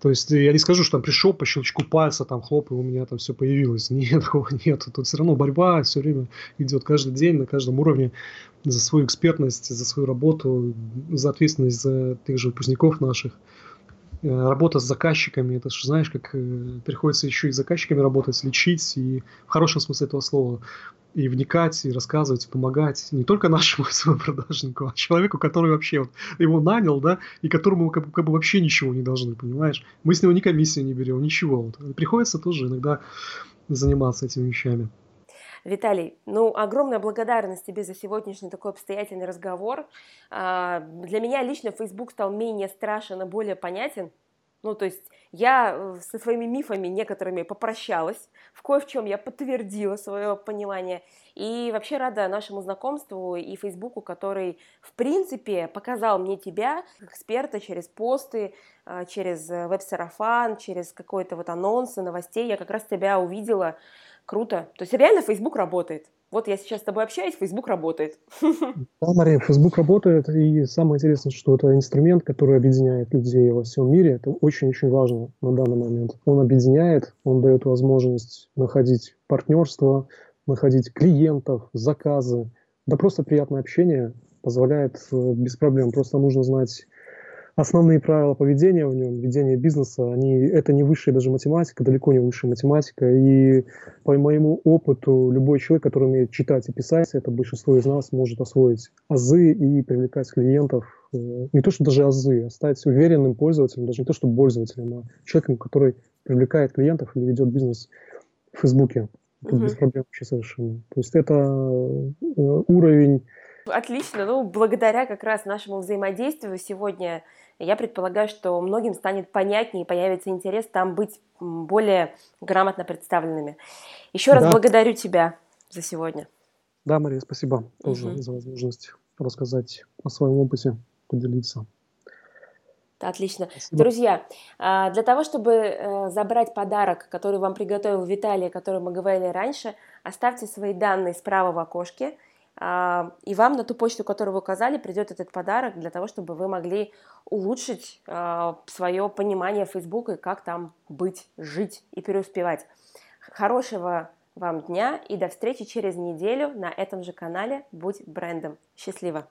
То есть я не скажу, что там пришел по щелчку пальца, там хлоп, и у меня там все появилось. Нет, такого нет. Тут все равно борьба все время идет каждый день на каждом уровне за свою экспертность, за свою работу, за ответственность за тех же выпускников наших. Э, работа с заказчиками, это же знаешь, как э, приходится еще и с заказчиками работать, лечить, и в хорошем смысле этого слова, и вникать, и рассказывать, и помогать не только нашему своему продажнику, а человеку, который вообще вот его нанял, да, и которому как, как бы вообще ничего не должны, понимаешь? Мы с него ни комиссию не берем, ничего. Вот. Приходится тоже иногда заниматься этими вещами. Виталий, ну, огромная благодарность тебе за сегодняшний такой обстоятельный разговор. А, для меня лично Facebook стал менее страшен и более понятен. Ну, то есть я э, со своими мифами некоторыми попрощалась, в кое в чем я подтвердила свое понимание. И вообще рада нашему знакомству и Фейсбуку, который, в принципе, показал мне тебя, эксперта, через посты, а, через веб-сарафан, через какой-то вот анонсы новостей. Я как раз тебя увидела Круто. То есть реально Facebook работает. Вот я сейчас с тобой общаюсь, Facebook работает. Да, Мария, Facebook работает, и самое интересное, что это инструмент, который объединяет людей во всем мире. Это очень-очень важно на данный момент. Он объединяет, он дает возможность находить партнерство, находить клиентов, заказы. Да просто приятное общение позволяет э, без проблем. Просто нужно знать основные правила поведения в нем, ведения бизнеса, они, это не высшая даже математика, далеко не высшая математика. И по моему опыту, любой человек, который умеет читать и писать, это большинство из нас может освоить азы и привлекать клиентов. Э, не то, что даже азы, а стать уверенным пользователем, даже не то, что пользователем, а человеком, который привлекает клиентов или ведет бизнес в Фейсбуке. Это угу. без проблем вообще совершенно. То есть это э, уровень Отлично. Ну, благодаря как раз нашему взаимодействию сегодня я предполагаю, что многим станет понятнее и появится интерес там быть более грамотно представленными. Еще раз благодарю тебя за сегодня. Да, Мария, спасибо тоже угу. за возможность рассказать о своем опыте, поделиться. Отлично. Спасибо. Друзья, а, для того, чтобы э, забрать подарок, который вам приготовил Виталий, о котором мы говорили раньше, оставьте свои данные справа в окошке – и вам на ту почту, которую вы указали, придет этот подарок для того, чтобы вы могли улучшить а, свое понимание Facebook и как там быть, жить и преуспевать. Хорошего вам дня и до встречи через неделю на этом же канале «Будь брендом». Счастливо!